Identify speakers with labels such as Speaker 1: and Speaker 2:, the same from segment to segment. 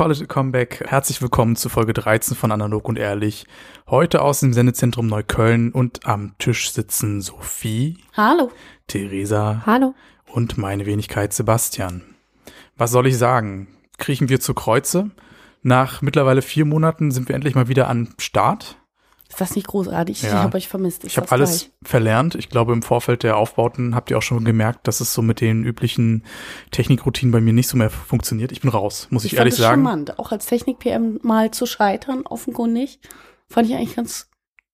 Speaker 1: A comeback. Herzlich willkommen zu Folge 13 von Analog und Ehrlich. Heute aus dem Sendezentrum Neukölln und am Tisch sitzen Sophie,
Speaker 2: Hallo.
Speaker 1: Theresa
Speaker 2: Hallo.
Speaker 1: und meine Wenigkeit Sebastian. Was soll ich sagen? Kriechen wir zu Kreuze? Nach mittlerweile vier Monaten sind wir endlich mal wieder an Start.
Speaker 2: Ist das nicht großartig?
Speaker 1: Ja.
Speaker 2: Ich habe euch vermisst.
Speaker 1: Ich habe alles
Speaker 2: gleich.
Speaker 1: verlernt. Ich glaube, im Vorfeld der Aufbauten habt ihr auch schon gemerkt, dass es so mit den üblichen Technikroutinen bei mir nicht so mehr funktioniert. Ich bin raus, muss ich,
Speaker 2: Ich
Speaker 1: ehrlich
Speaker 2: fand es
Speaker 1: sagen.
Speaker 2: charmant. Auch als Technik-PM mal zu scheitern, offenkundig, fand ich eigentlich ganz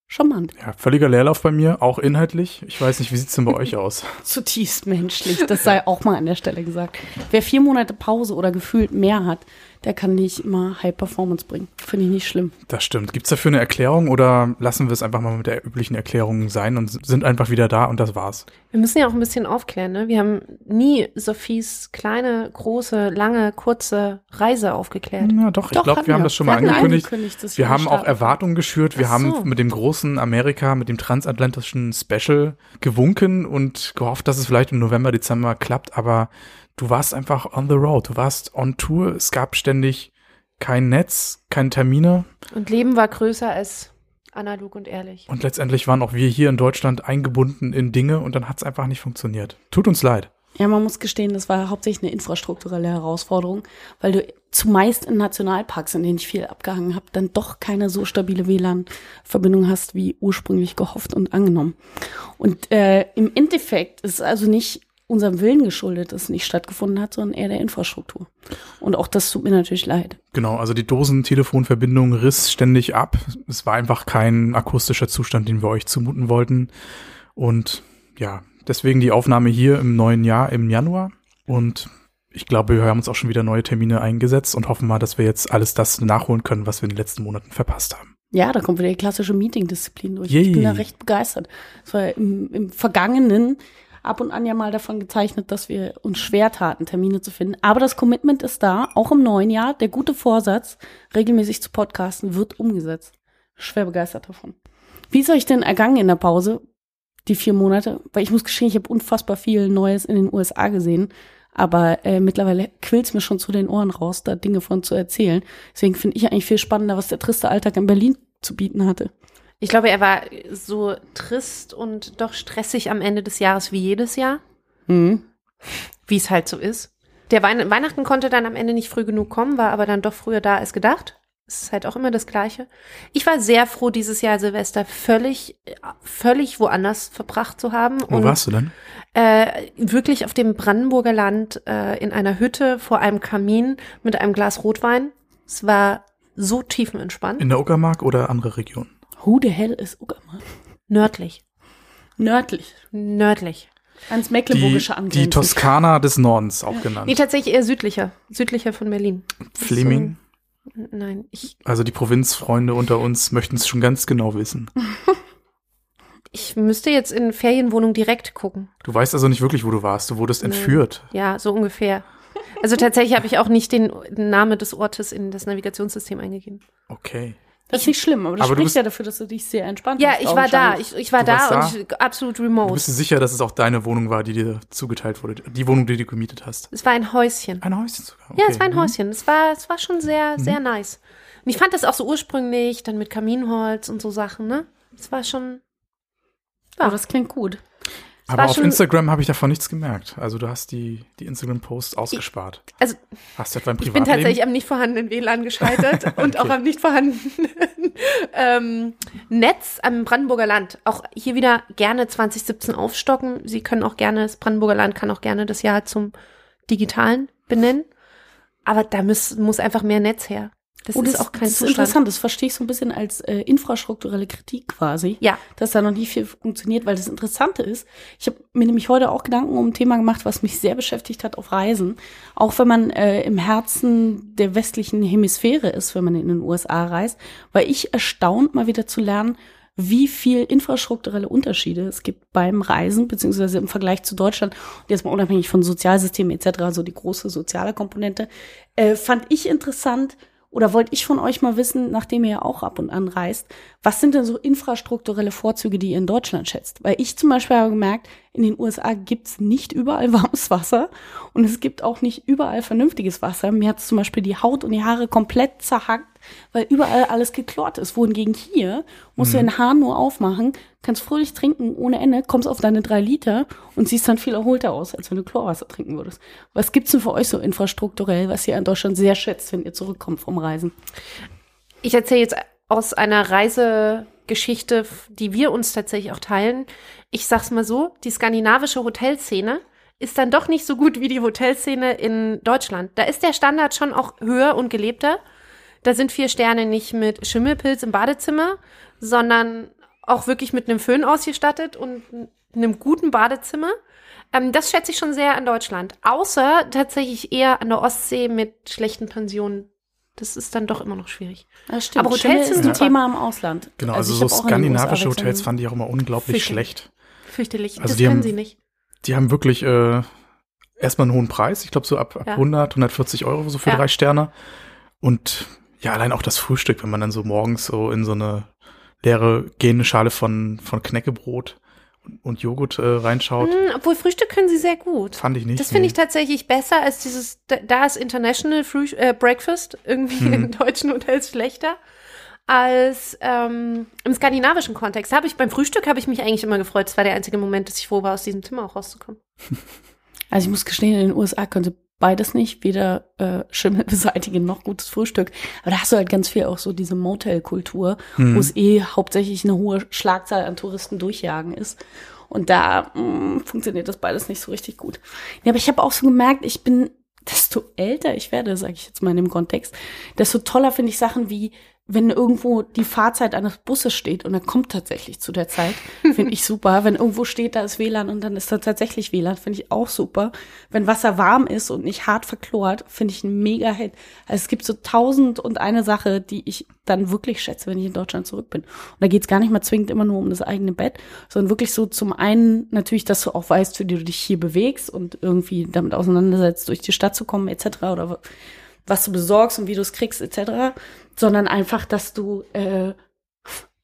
Speaker 2: charmant.
Speaker 1: Ja, völliger Leerlauf bei mir, auch inhaltlich. Ich weiß nicht, wie sieht's denn bei euch aus?
Speaker 2: Zutiefst menschlich. Das sei auch mal an der Stelle gesagt. Wer vier Monate Pause oder gefühlt mehr hat, der kann nicht immer High Performance bringen. Finde ich nicht schlimm.
Speaker 1: Das stimmt. Gibt's dafür eine Erklärung oder lassen wir es einfach mal mit der üblichen Erklärung sein und sind einfach wieder da und das war's?
Speaker 3: Wir müssen ja auch ein bisschen aufklären, ne? Wir haben nie Sophies kleine, große, lange, kurze Reise aufgeklärt.
Speaker 1: Ja, doch, ich glaube, wir haben das schon
Speaker 2: Wir
Speaker 1: mal angekündigt.
Speaker 2: angekündigt,
Speaker 1: Wir
Speaker 2: wir
Speaker 1: haben auch. Erwartungen geschürt. Wir
Speaker 3: Ach
Speaker 1: haben
Speaker 3: so.
Speaker 1: mit dem großen Amerika, mit dem transatlantischen Special gewunken und gehofft, dass es vielleicht im November, Dezember klappt. Aber du warst einfach on the road. Du warst on Tour. Es gab ständig kein Netz, keine Termine.
Speaker 3: Und Leben war größer als analog und ehrlich.
Speaker 1: Und letztendlich waren auch wir hier in Deutschland eingebunden in Dinge und dann hat's einfach nicht funktioniert. Tut uns leid.
Speaker 2: Ja, man muss gestehen, das war hauptsächlich eine infrastrukturelle Herausforderung, weil du zumeist in Nationalparks, in denen ich viel abgehangen habe, dann doch keine so stabile WLAN-Verbindung hast, wie ursprünglich gehofft und angenommen. Und äh, im Endeffekt ist es also nicht unserem Willen geschuldet, dass es nicht stattgefunden hat, sondern eher der Infrastruktur. Und auch das tut mir natürlich leid.
Speaker 1: Genau, also die Dosentelefonverbindung riss ständig ab. Es war einfach kein akustischer Zustand, den wir euch zumuten wollten. Und ja, deswegen die Aufnahme hier im neuen Jahr im Januar. Und ich glaube, wir haben uns auch schon wieder neue Termine eingesetzt und hoffen mal, dass wir jetzt alles das nachholen können, was wir in den letzten Monaten verpasst haben.
Speaker 2: Ja, da kommt wieder die klassische Meeting-Disziplin durch.
Speaker 1: Yay.
Speaker 2: Ich bin da recht begeistert. Es war im, im Vergangenen ab und an ja mal davon gezeichnet, dass wir uns schwer taten, Termine zu finden. Aber das Commitment ist da, auch im neuen Jahr. Der gute Vorsatz, regelmäßig zu podcasten, wird umgesetzt. Schwer begeistert davon. Wie ist euch denn ergangen in der Pause, die vier Monate? Weil ich muss gestehen, ich habe unfassbar viel Neues in den USA gesehen. Aber äh, mittlerweile quillt's mir schon zu den Ohren raus, da Dinge von zu erzählen. Deswegen finde ich eigentlich viel spannender, was der triste Alltag in Berlin zu bieten hatte.
Speaker 3: Ich glaube, er war so trist und doch stressig am Ende des Jahres wie jedes Jahr,
Speaker 2: Mhm.
Speaker 3: wie es halt so ist. Der Wein Weihnachten konnte dann am Ende nicht früh genug kommen, war aber dann doch früher da als gedacht. Es ist halt auch immer das Gleiche. Ich war sehr froh, dieses Jahr Silvester völlig, völlig woanders verbracht zu haben.
Speaker 1: Wo warst du denn?
Speaker 3: Äh, wirklich auf dem Brandenburger Land äh, in einer Hütte vor einem Kamin mit einem Glas Rotwein. Es war so tiefenentspannt.
Speaker 1: In der Uckermark oder andere Region?
Speaker 2: Who the hell ist Uckermark?
Speaker 3: Nördlich.
Speaker 2: Nördlich.
Speaker 3: Nördlich.
Speaker 2: Ans
Speaker 1: Die,
Speaker 2: Mecklenburgische
Speaker 1: die
Speaker 2: Angrenzen.
Speaker 1: Toskana des Nordens auch
Speaker 3: Nee,
Speaker 1: genannt.
Speaker 3: tatsächlich eher südlicher. Südlicher von Berlin.
Speaker 1: Fleming.
Speaker 3: So, nein, ich,
Speaker 1: Also die Provinzfreunde unter uns möchten es schon ganz genau wissen.
Speaker 3: ich müsste jetzt in Ferienwohnung direkt gucken.
Speaker 1: Du weißt also nicht wirklich, wo du warst. Du wurdest
Speaker 3: Nee.
Speaker 1: entführt.
Speaker 3: Ja, so ungefähr. Also tatsächlich habe ich auch nicht den, den Namen des Ortes in das Navigationssystem eingegeben.
Speaker 1: Okay.
Speaker 2: Das ist nicht schlimm, aber das
Speaker 1: Aber du
Speaker 2: spricht
Speaker 1: bist-
Speaker 2: ja dafür, dass du dich sehr entspannt
Speaker 3: Ja,
Speaker 2: hast.
Speaker 3: ich war da. Ich, ich war
Speaker 1: Du
Speaker 3: da
Speaker 1: da?
Speaker 3: und ich, absolut
Speaker 1: Du
Speaker 3: remote.
Speaker 1: bist dir sicher, dass es auch deine Wohnung war, die dir zugeteilt wurde? Die Wohnung, die du gemietet hast?
Speaker 3: Es war ein Häuschen.
Speaker 1: Ein Häuschen sogar.
Speaker 3: Ja,
Speaker 1: okay.
Speaker 3: es war ein
Speaker 1: Mhm.
Speaker 3: Häuschen. Es war, es war schon sehr, sehr nice. Und ich fand das auch so ursprünglich, dann mit Kaminholz und so Sachen, ne? Es war schon,
Speaker 2: Oh, das klingt gut.
Speaker 1: Aber auf Instagram habe ich davon nichts gemerkt. Also du hast die, die Instagram-Posts ausgespart.
Speaker 3: also
Speaker 1: Hast du etwa ein
Speaker 3: ich bin tatsächlich am nicht vorhandenen WLAN gescheitert und auch am nicht vorhandenen ähm, Netz am Brandenburger Land. Auch hier wieder gerne 2017 aufstocken. Sie können auch gerne, das Brandenburger Land kann auch gerne das Jahr zum Digitalen benennen. Aber da muss, muss einfach mehr Netz her. Das
Speaker 2: Und
Speaker 3: ist auch kein
Speaker 2: das ist interessant, das verstehe ich so ein bisschen als äh, infrastrukturelle Kritik quasi.
Speaker 3: Ja.
Speaker 2: Dass da noch nicht viel funktioniert, weil das Interessante ist, ich habe mir nämlich heute auch Gedanken um ein Thema gemacht, was mich sehr beschäftigt hat auf Reisen. Auch wenn man äh, im Herzen der westlichen Hemisphäre ist, wenn man in den USA reist, war ich erstaunt, mal wieder zu lernen, wie viel infrastrukturelle Unterschiede es gibt beim Reisen, beziehungsweise im Vergleich zu Deutschland, und jetzt mal unabhängig von Sozialsystemen etc., so die große soziale Komponente, äh, fand ich interessant, oder wollte ich von euch mal wissen, nachdem ihr ja auch ab und an reist, was sind denn so infrastrukturelle Vorzüge, die ihr in Deutschland schätzt? Weil ich zum Beispiel habe gemerkt, in den USA gibt's nicht überall warmes Wasser und es gibt auch nicht überall vernünftiges Wasser. Mir hat's zum Beispiel die Haut und die Haare komplett zerhackt, weil überall alles geklort ist. Wohingegen hier musst du den Hahn nur aufmachen, kannst fröhlich trinken ohne Ende, kommst auf deine drei Liter und siehst dann viel erholter aus, als wenn du Chlorwasser trinken würdest. Was gibt's denn für euch so infrastrukturell, was ihr in Deutschland sehr schätzt, wenn ihr zurückkommt vom Reisen?
Speaker 3: Ich erzähle jetzt aus einer Reisegeschichte, die wir uns tatsächlich auch teilen. Ich sag's mal so, die skandinavische Hotelszene ist dann doch nicht so gut wie die Hotelszene in Deutschland. Da ist der Standard schon auch höher und gelebter. Da sind vier Sterne nicht mit Schimmelpilz im Badezimmer, sondern auch wirklich mit einem Föhn ausgestattet und einem guten Badezimmer. Ähm, das schätze ich schon sehr an Deutschland. Außer tatsächlich eher an der Ostsee mit schlechten Pensionen. Das ist dann doch immer noch schwierig.
Speaker 2: Das stimmt.
Speaker 3: Aber Hotels
Speaker 2: Schimmel
Speaker 3: sind
Speaker 2: ein. Thema im Ausland.
Speaker 1: Genau, also,
Speaker 2: ich
Speaker 1: so skandinavische Hotels fand ich auch immer unglaublich
Speaker 3: Fürchterlich.
Speaker 1: schlecht.
Speaker 3: Fürchterlich.
Speaker 1: Also
Speaker 3: das
Speaker 1: die
Speaker 3: können
Speaker 1: haben-
Speaker 3: sie nicht.
Speaker 1: Die haben wirklich äh, erstmal einen hohen Preis. Ich glaube so ab, ab
Speaker 3: Ja.
Speaker 1: 100, 140 Euro so für
Speaker 3: Ja.
Speaker 1: drei Sterne. Und ja, allein auch das Frühstück, wenn man dann so morgens so in so eine leere gehende Schale von, von Knäckebrot und, und Joghurt äh, reinschaut,
Speaker 3: Hm, obwohl Frühstück können sie sehr gut.
Speaker 1: fand ich nicht.
Speaker 3: Das finde
Speaker 1: nee.
Speaker 3: ich tatsächlich besser als dieses, da- ist International Früh äh, Breakfast irgendwie
Speaker 1: Hm.
Speaker 3: in deutschen Hotels schlechter als ähm, im skandinavischen Kontext. Habe ich beim Frühstück habe ich mich eigentlich immer gefreut. Das war der einzige Moment, dass ich froh war, aus diesem Zimmer auch rauszukommen.
Speaker 2: Also ich muss gestehen, in den USA könnte beides nicht, weder äh, Schimmel beseitigen noch gutes Frühstück. Aber da hast du halt ganz viel auch so diese Motel-Kultur,
Speaker 1: Hm.
Speaker 2: wo es eh hauptsächlich eine hohe Schlagzahl an Touristen durchjagen ist. Und da mh, funktioniert das beides nicht so richtig gut. Ja, aber ich habe auch so gemerkt, ich bin, desto älter ich werde, sage ich jetzt mal in dem Kontext, desto toller finde ich Sachen wie, wenn irgendwo die Fahrzeit eines Busses steht und er kommt tatsächlich zu der Zeit, finde ich super. Wenn irgendwo steht, da ist WLAN und dann ist da tatsächlich WLAN, finde ich auch super. Wenn Wasser warm ist und nicht hart verklort, finde ich ein mega Hit. Also es gibt so tausend und eine Sache, die ich dann wirklich schätze, wenn ich in Deutschland zurück bin. Und da geht's gar nicht mal zwingend immer nur um das eigene Bett, sondern wirklich so zum einen natürlich, dass du auch weißt, wie du dich hier bewegst und irgendwie damit auseinandersetzt, durch die Stadt zu kommen etc. oder was du besorgst und wie du es kriegst etc., sondern einfach, dass du äh,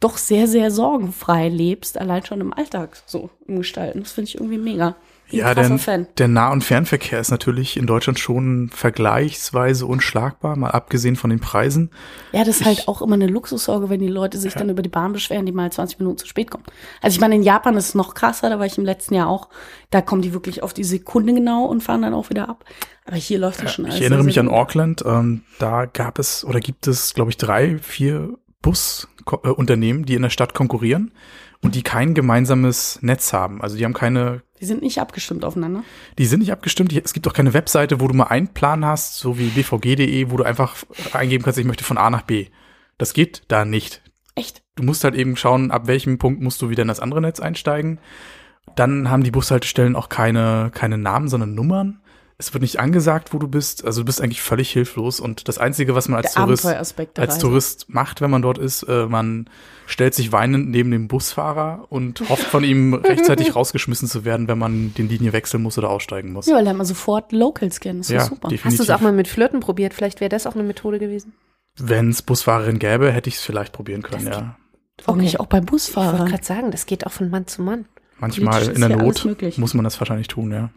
Speaker 2: doch sehr, sehr sorgenfrei lebst, allein schon im Alltag so im Gestalten. Das finde ich irgendwie mega.
Speaker 1: Ja, denn
Speaker 2: Fan.
Speaker 1: der Nah- und Fernverkehr ist natürlich in Deutschland schon vergleichsweise unschlagbar, mal abgesehen von den Preisen.
Speaker 2: Ja, das ist halt
Speaker 1: Ich-
Speaker 2: auch immer eine Luxussorge, wenn die Leute sich dann über die Bahn beschweren, die mal 20 Minuten zu spät kommen. Also ich meine, in Japan ist es noch krasser, da war ich im letzten Jahr auch. Da kommen die wirklich auf die Sekunde genau und fahren dann auch wieder ab. Aber hier läuft das schon alles.
Speaker 1: Ich erinnere mich an. Auckland. Ähm, da gab es oder gibt es, glaube ich, drei, vier Busunternehmen, die in der Stadt konkurrieren und die kein gemeinsames Netz haben. Also die haben keine,
Speaker 2: Die sind nicht abgestimmt aufeinander.
Speaker 1: die sind nicht abgestimmt. Es gibt auch keine Webseite, wo du mal einen Plan hast, so wie bvg.de, wo du einfach eingeben kannst, ich möchte von A nach B. Das geht da nicht.
Speaker 2: Echt?
Speaker 1: Du musst halt eben schauen, ab welchem Punkt musst du wieder in das andere Netz einsteigen. Dann haben die Bushaltestellen auch keine, keine Namen, sondern Nummern. Es wird nicht angesagt, wo du bist. Also du bist eigentlich völlig hilflos. Und das Einzige, was man als
Speaker 2: Der
Speaker 1: Tourist, als. Tourist macht, wenn man dort ist, äh, man stellt sich weinend neben dem Busfahrer und hofft von ihm rechtzeitig rausgeschmissen zu werden, wenn man den Linie wechseln muss oder aussteigen muss.
Speaker 2: Ja, weil dann mal sofort Locals kennen. Das ist
Speaker 1: Ja,
Speaker 2: super.
Speaker 1: definitiv.
Speaker 3: Hast du es auch mal mit Flirten probiert? Vielleicht wäre das auch eine Methode gewesen.
Speaker 1: Wenn es Busfahrerin gäbe, hätte ich es vielleicht probieren können,
Speaker 3: Das
Speaker 1: ja.
Speaker 2: Warum
Speaker 3: Okay.
Speaker 2: nicht auch bei
Speaker 3: Ich wollte gerade sagen, das geht auch von Mann zu Mann.
Speaker 1: Manchmal in der Not muss man das wahrscheinlich tun, ja.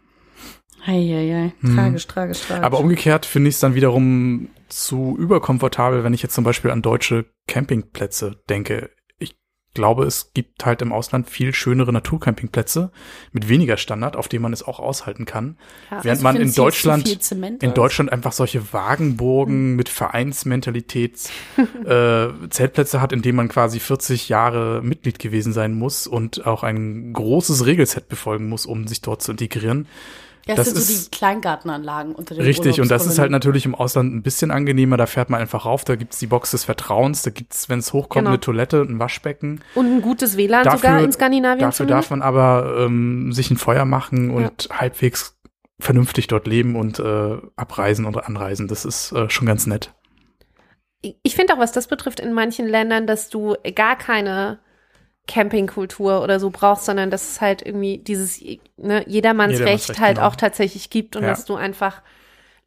Speaker 2: Eieiei,
Speaker 1: Hm.
Speaker 2: tragisch, tragisch, tragisch.
Speaker 1: Aber umgekehrt finde ich es dann wiederum zu überkomfortabel, wenn ich jetzt zum Beispiel an deutsche Campingplätze denke. Ich glaube, es gibt halt im Ausland viel schönere Naturcampingplätze mit weniger Standard, auf denen man es auch aushalten kann.
Speaker 3: Ja.
Speaker 1: Während
Speaker 2: Also
Speaker 1: man in Deutschland, in? Deutschland einfach solche Wagenburgen mit Vereinsmentalität äh, Zeltplätze hat, in denen man quasi 40 Jahre Mitglied gewesen sein muss und auch ein großes Regelset befolgen muss, um sich dort zu integrieren.
Speaker 2: Ja,
Speaker 1: Das
Speaker 2: das, sind so
Speaker 1: ist-
Speaker 2: die Kleingartenanlagen unter den
Speaker 1: Richtig, und das ist halt natürlich im Ausland ein bisschen angenehmer. Da fährt man einfach rauf, da gibt's die Box des Vertrauens, da gibt's, wenn es hochkommt,
Speaker 3: Genau.
Speaker 1: eine Toilette, ein Waschbecken.
Speaker 3: Und ein gutes WLAN
Speaker 1: Dafür-
Speaker 3: sogar in Skandinavien
Speaker 1: Dafür darf man aber ähm, sich ein Feuer machen und halbwegs vernünftig dort leben und äh, abreisen und anreisen. Das ist äh, schon ganz nett.
Speaker 3: Ich finde auch, was das betrifft, in manchen Ländern, dass du gar keine Campingkultur oder so brauchst, sondern dass es halt irgendwie dieses ne, Jedermannsrecht
Speaker 1: Jedermannsrecht,
Speaker 3: halt
Speaker 1: genau.
Speaker 3: auch tatsächlich gibt und
Speaker 1: Ja.
Speaker 3: dass du einfach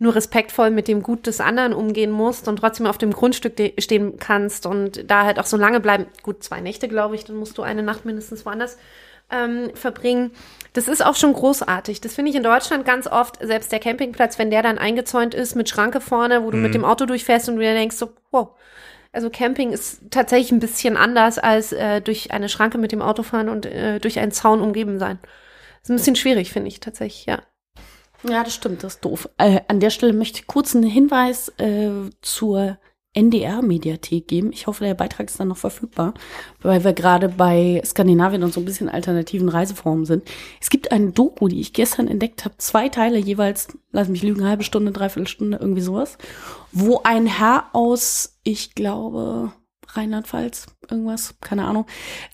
Speaker 3: nur respektvoll mit dem Gut des anderen umgehen musst und trotzdem auf dem Grundstück stehen kannst und da halt auch so lange bleiben. Gut, zwei Nächte, glaube ich, dann musst du eine Nacht mindestens woanders ähm, verbringen. Das ist auch schon großartig. Das finde ich in Deutschland ganz oft, selbst der Campingplatz, wenn der dann eingezäunt ist mit Schranke vorne, wo du
Speaker 1: Mhm.
Speaker 3: mit dem Auto durchfährst und du dir denkst so, wow, also Camping ist tatsächlich ein bisschen anders als äh, durch eine Schranke mit dem Auto fahren und äh, durch einen Zaun umgeben sein. Ist ein bisschen schwierig, finde ich tatsächlich, ja.
Speaker 2: Ja, das stimmt, das ist doof. Äh, an der Stelle möchte ich kurz einen Hinweis äh, zur NDR-Mediathek geben. Ich hoffe, der Beitrag ist dann noch verfügbar, weil wir gerade bei Skandinavien und so ein bisschen alternativen Reiseformen sind. Es gibt eine Doku, die ich gestern entdeckt habe, zwei Teile jeweils, lass mich lügen, halbe Stunde, dreiviertel Stunde, irgendwie sowas, wo ein Herr aus, ich glaube, Rheinland-Pfalz, irgendwas, keine Ahnung,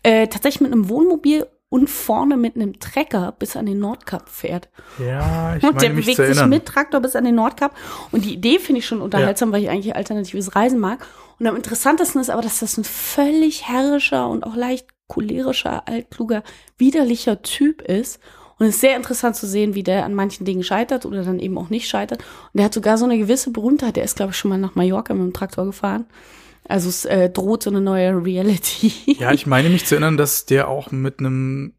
Speaker 2: äh, tatsächlich mit einem Wohnmobil und vorne mit einem Trecker bis an den Nordkap fährt.
Speaker 1: Ja, ich
Speaker 2: Und der
Speaker 1: meine
Speaker 2: bewegt sich mit Traktor bis an den Nordkap. Und die Idee finde ich schon unterhaltsam, weil ich eigentlich alternatives Reisen mag. Und am interessantesten ist aber, dass das ein völlig herrischer und auch leicht cholerischer, altkluger, widerlicher Typ ist. Und es ist sehr interessant zu sehen, wie der an manchen Dingen scheitert oder dann eben auch nicht scheitert. Und der hat sogar so eine gewisse Berühmtheit. Der ist, glaube ich, schon mal nach Mallorca mit dem Traktor gefahren. Also es äh, droht so eine neue Reality.
Speaker 1: Ja, ich meine mich zu erinnern, dass der auch mit einem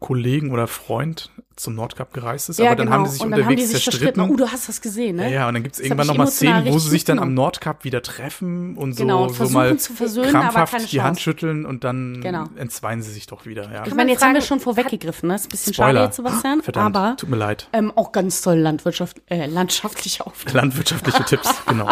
Speaker 1: Kollegen oder Freund zum Nordkap gereist ist, aber dann haben die sich
Speaker 2: genau. und dann haben die
Speaker 1: unterwegs
Speaker 2: sich
Speaker 1: zerstritten.
Speaker 2: verstritten. Oh, du hast das gesehen, ne?
Speaker 1: Ja, ja, und dann gibt's
Speaker 2: Das
Speaker 1: irgendwann nochmal Szenen, wo sie sich dann am. Nordkap wieder treffen und so,
Speaker 2: Genau, und
Speaker 1: so
Speaker 2: versuchen
Speaker 1: mal
Speaker 2: zu versöhnen, aber
Speaker 1: krampfhaft
Speaker 2: keine
Speaker 1: die Hand schütteln und dann
Speaker 2: Genau.
Speaker 1: entzweien sie sich doch wieder. Ja.
Speaker 2: Ich
Speaker 3: man
Speaker 2: meine, jetzt haben wir schon vorweggegriffen, ne? Ist ein bisschen
Speaker 1: Spoiler.
Speaker 2: schade jetzt, Sebastian.
Speaker 1: Verdammt,
Speaker 2: Aber
Speaker 1: tut mir leid.
Speaker 2: ähm, auch ganz toll Landwirtschaft, äh, landschaftlich auf.
Speaker 1: Landwirtschaftliche Tipps, genau.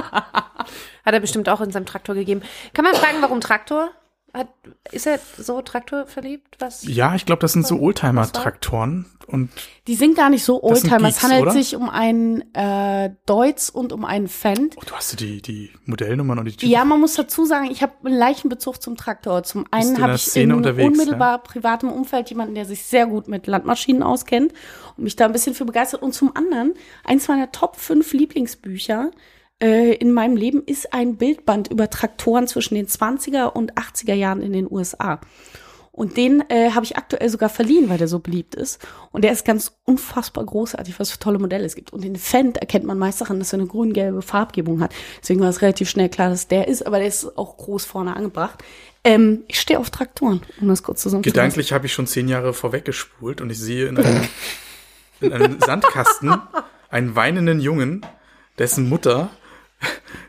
Speaker 3: Hat er bestimmt auch in seinem Traktor gegeben. Kann man fragen, warum Traktor? Hat, ist er so Traktor verliebt? Was?
Speaker 1: Ja, ich glaube, das sind so Oldtimer-Traktoren und
Speaker 2: Die sind gar nicht so Oldtimer. Es handelt
Speaker 1: oder?
Speaker 2: sich um einen äh, Deutz und um einen Fendt.
Speaker 1: oh, du hast die, die Modellnummern und die Typen.
Speaker 2: Ja, man muss dazu sagen, ich habe einen leichten Bezug zum Traktor. Zum einen
Speaker 1: in
Speaker 2: habe ich
Speaker 1: Szene
Speaker 2: in
Speaker 1: unterwegs,
Speaker 2: unmittelbar privatem Umfeld jemanden, der sich sehr gut mit Landmaschinen auskennt und mich da ein bisschen für begeistert. Und zum anderen, eins meiner Top 5 Lieblingsbücher äh, in meinem Leben ist ein Bildband über Traktoren zwischen den 20er und 80er Jahren in den USA. Und den äh, habe ich aktuell sogar verliehen, weil der so beliebt ist. Und der ist ganz unfassbar großartig, was für tolle Modelle es gibt. Und den Fendt erkennt man meist daran, dass er eine grün-gelbe Farbgebung hat. Deswegen war es relativ schnell klar, dass der ist, aber der ist auch groß vorne angebracht. Ähm, ich stehe auf Traktoren, um das kurz zusammenzufassen.
Speaker 1: Gedanklich habe ich schon zehn Jahre vorweggespult und ich sehe in einem, in einem Sandkasten einen weinenden Jungen, dessen Mutter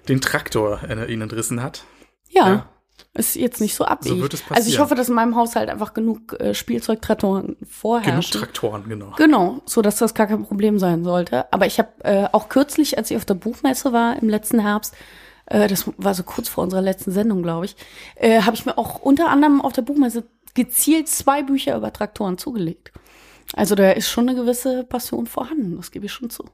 Speaker 1: den Traktor in ihn entrissen hat.
Speaker 2: Ja.
Speaker 1: Ja.
Speaker 2: Ist jetzt nicht so abwegig.
Speaker 1: wird es
Speaker 2: also ich
Speaker 1: passieren.
Speaker 2: hoffe, dass in meinem Haushalt einfach genug äh, Spielzeugtraktoren
Speaker 1: Genug
Speaker 2: vorherrschen.
Speaker 1: Traktoren, genau.
Speaker 2: Genau, so dass das gar kein Problem sein sollte. Aber ich habe äh, auch kürzlich, als ich auf der Buchmesse war im letzten Herbst, äh, das war so kurz vor unserer letzten Sendung, glaube ich, äh, habe ich mir auch unter anderem auf der Buchmesse gezielt zwei Bücher über Traktoren zugelegt. Also da ist schon eine gewisse Passion vorhanden, das gebe ich schon zu.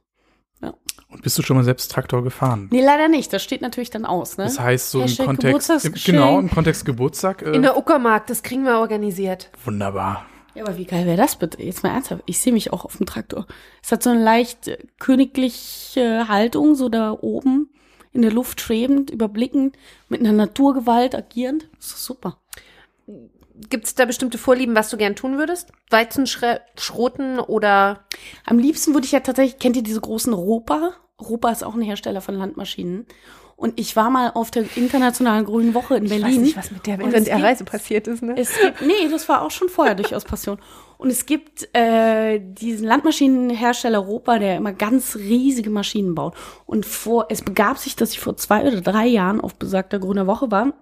Speaker 1: Und bist du schon mal selbst Traktor gefahren?
Speaker 2: Nee, leider nicht. Das steht natürlich dann aus, ne?
Speaker 1: Das heißt, so im
Speaker 2: Hashtag
Speaker 1: Kontext, im, genau, im Kontext Geburtstag, äh,
Speaker 3: In der Uckermark, das kriegen wir organisiert.
Speaker 1: wunderbar.
Speaker 2: Ja, aber wie geil wäre das bitte? Jetzt mal ernsthaft. Ich sehe mich auch auf dem Traktor. Es hat so eine leicht äh, königliche Haltung, so da oben in der Luft schwebend, überblickend, mit einer Naturgewalt agierend. Das ist super.
Speaker 3: Gibt es da bestimmte Vorlieben, was du gern tun würdest? Weizen schre- schroten oder
Speaker 2: Am liebsten würde ich ja tatsächlich, kennt ihr diese großen Ropa? Ropa ist auch ein Hersteller von Landmaschinen. Und ich war mal auf der internationalen Grünen Woche in Berlin.
Speaker 3: was mit der
Speaker 2: Und es gibt-
Speaker 3: passiert ist, ne?
Speaker 2: Es gibt, nee, das war auch schon vorher durchaus Passion. Und es gibt äh, diesen Landmaschinenhersteller Europa, der immer ganz riesige Maschinen baut. Und vor, es begab sich, dass ich vor zwei oder drei Jahren auf besagter Grüner Woche war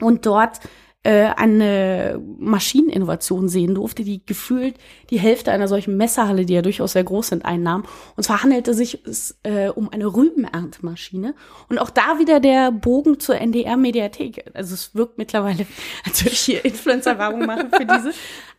Speaker 2: und dort äh, eine Maschineninnovation sehen durfte, die gefühlt die Hälfte einer solchen Messerhalle, die ja durchaus sehr groß sind, einnahm. Und zwar handelte sich es äh, um eine Rübenerntemaschine. Und auch da wieder der Bogen zur NDR-Mediathek. Also es wirkt mittlerweile, als würde ich hier Influencer-Werbung machen für diese.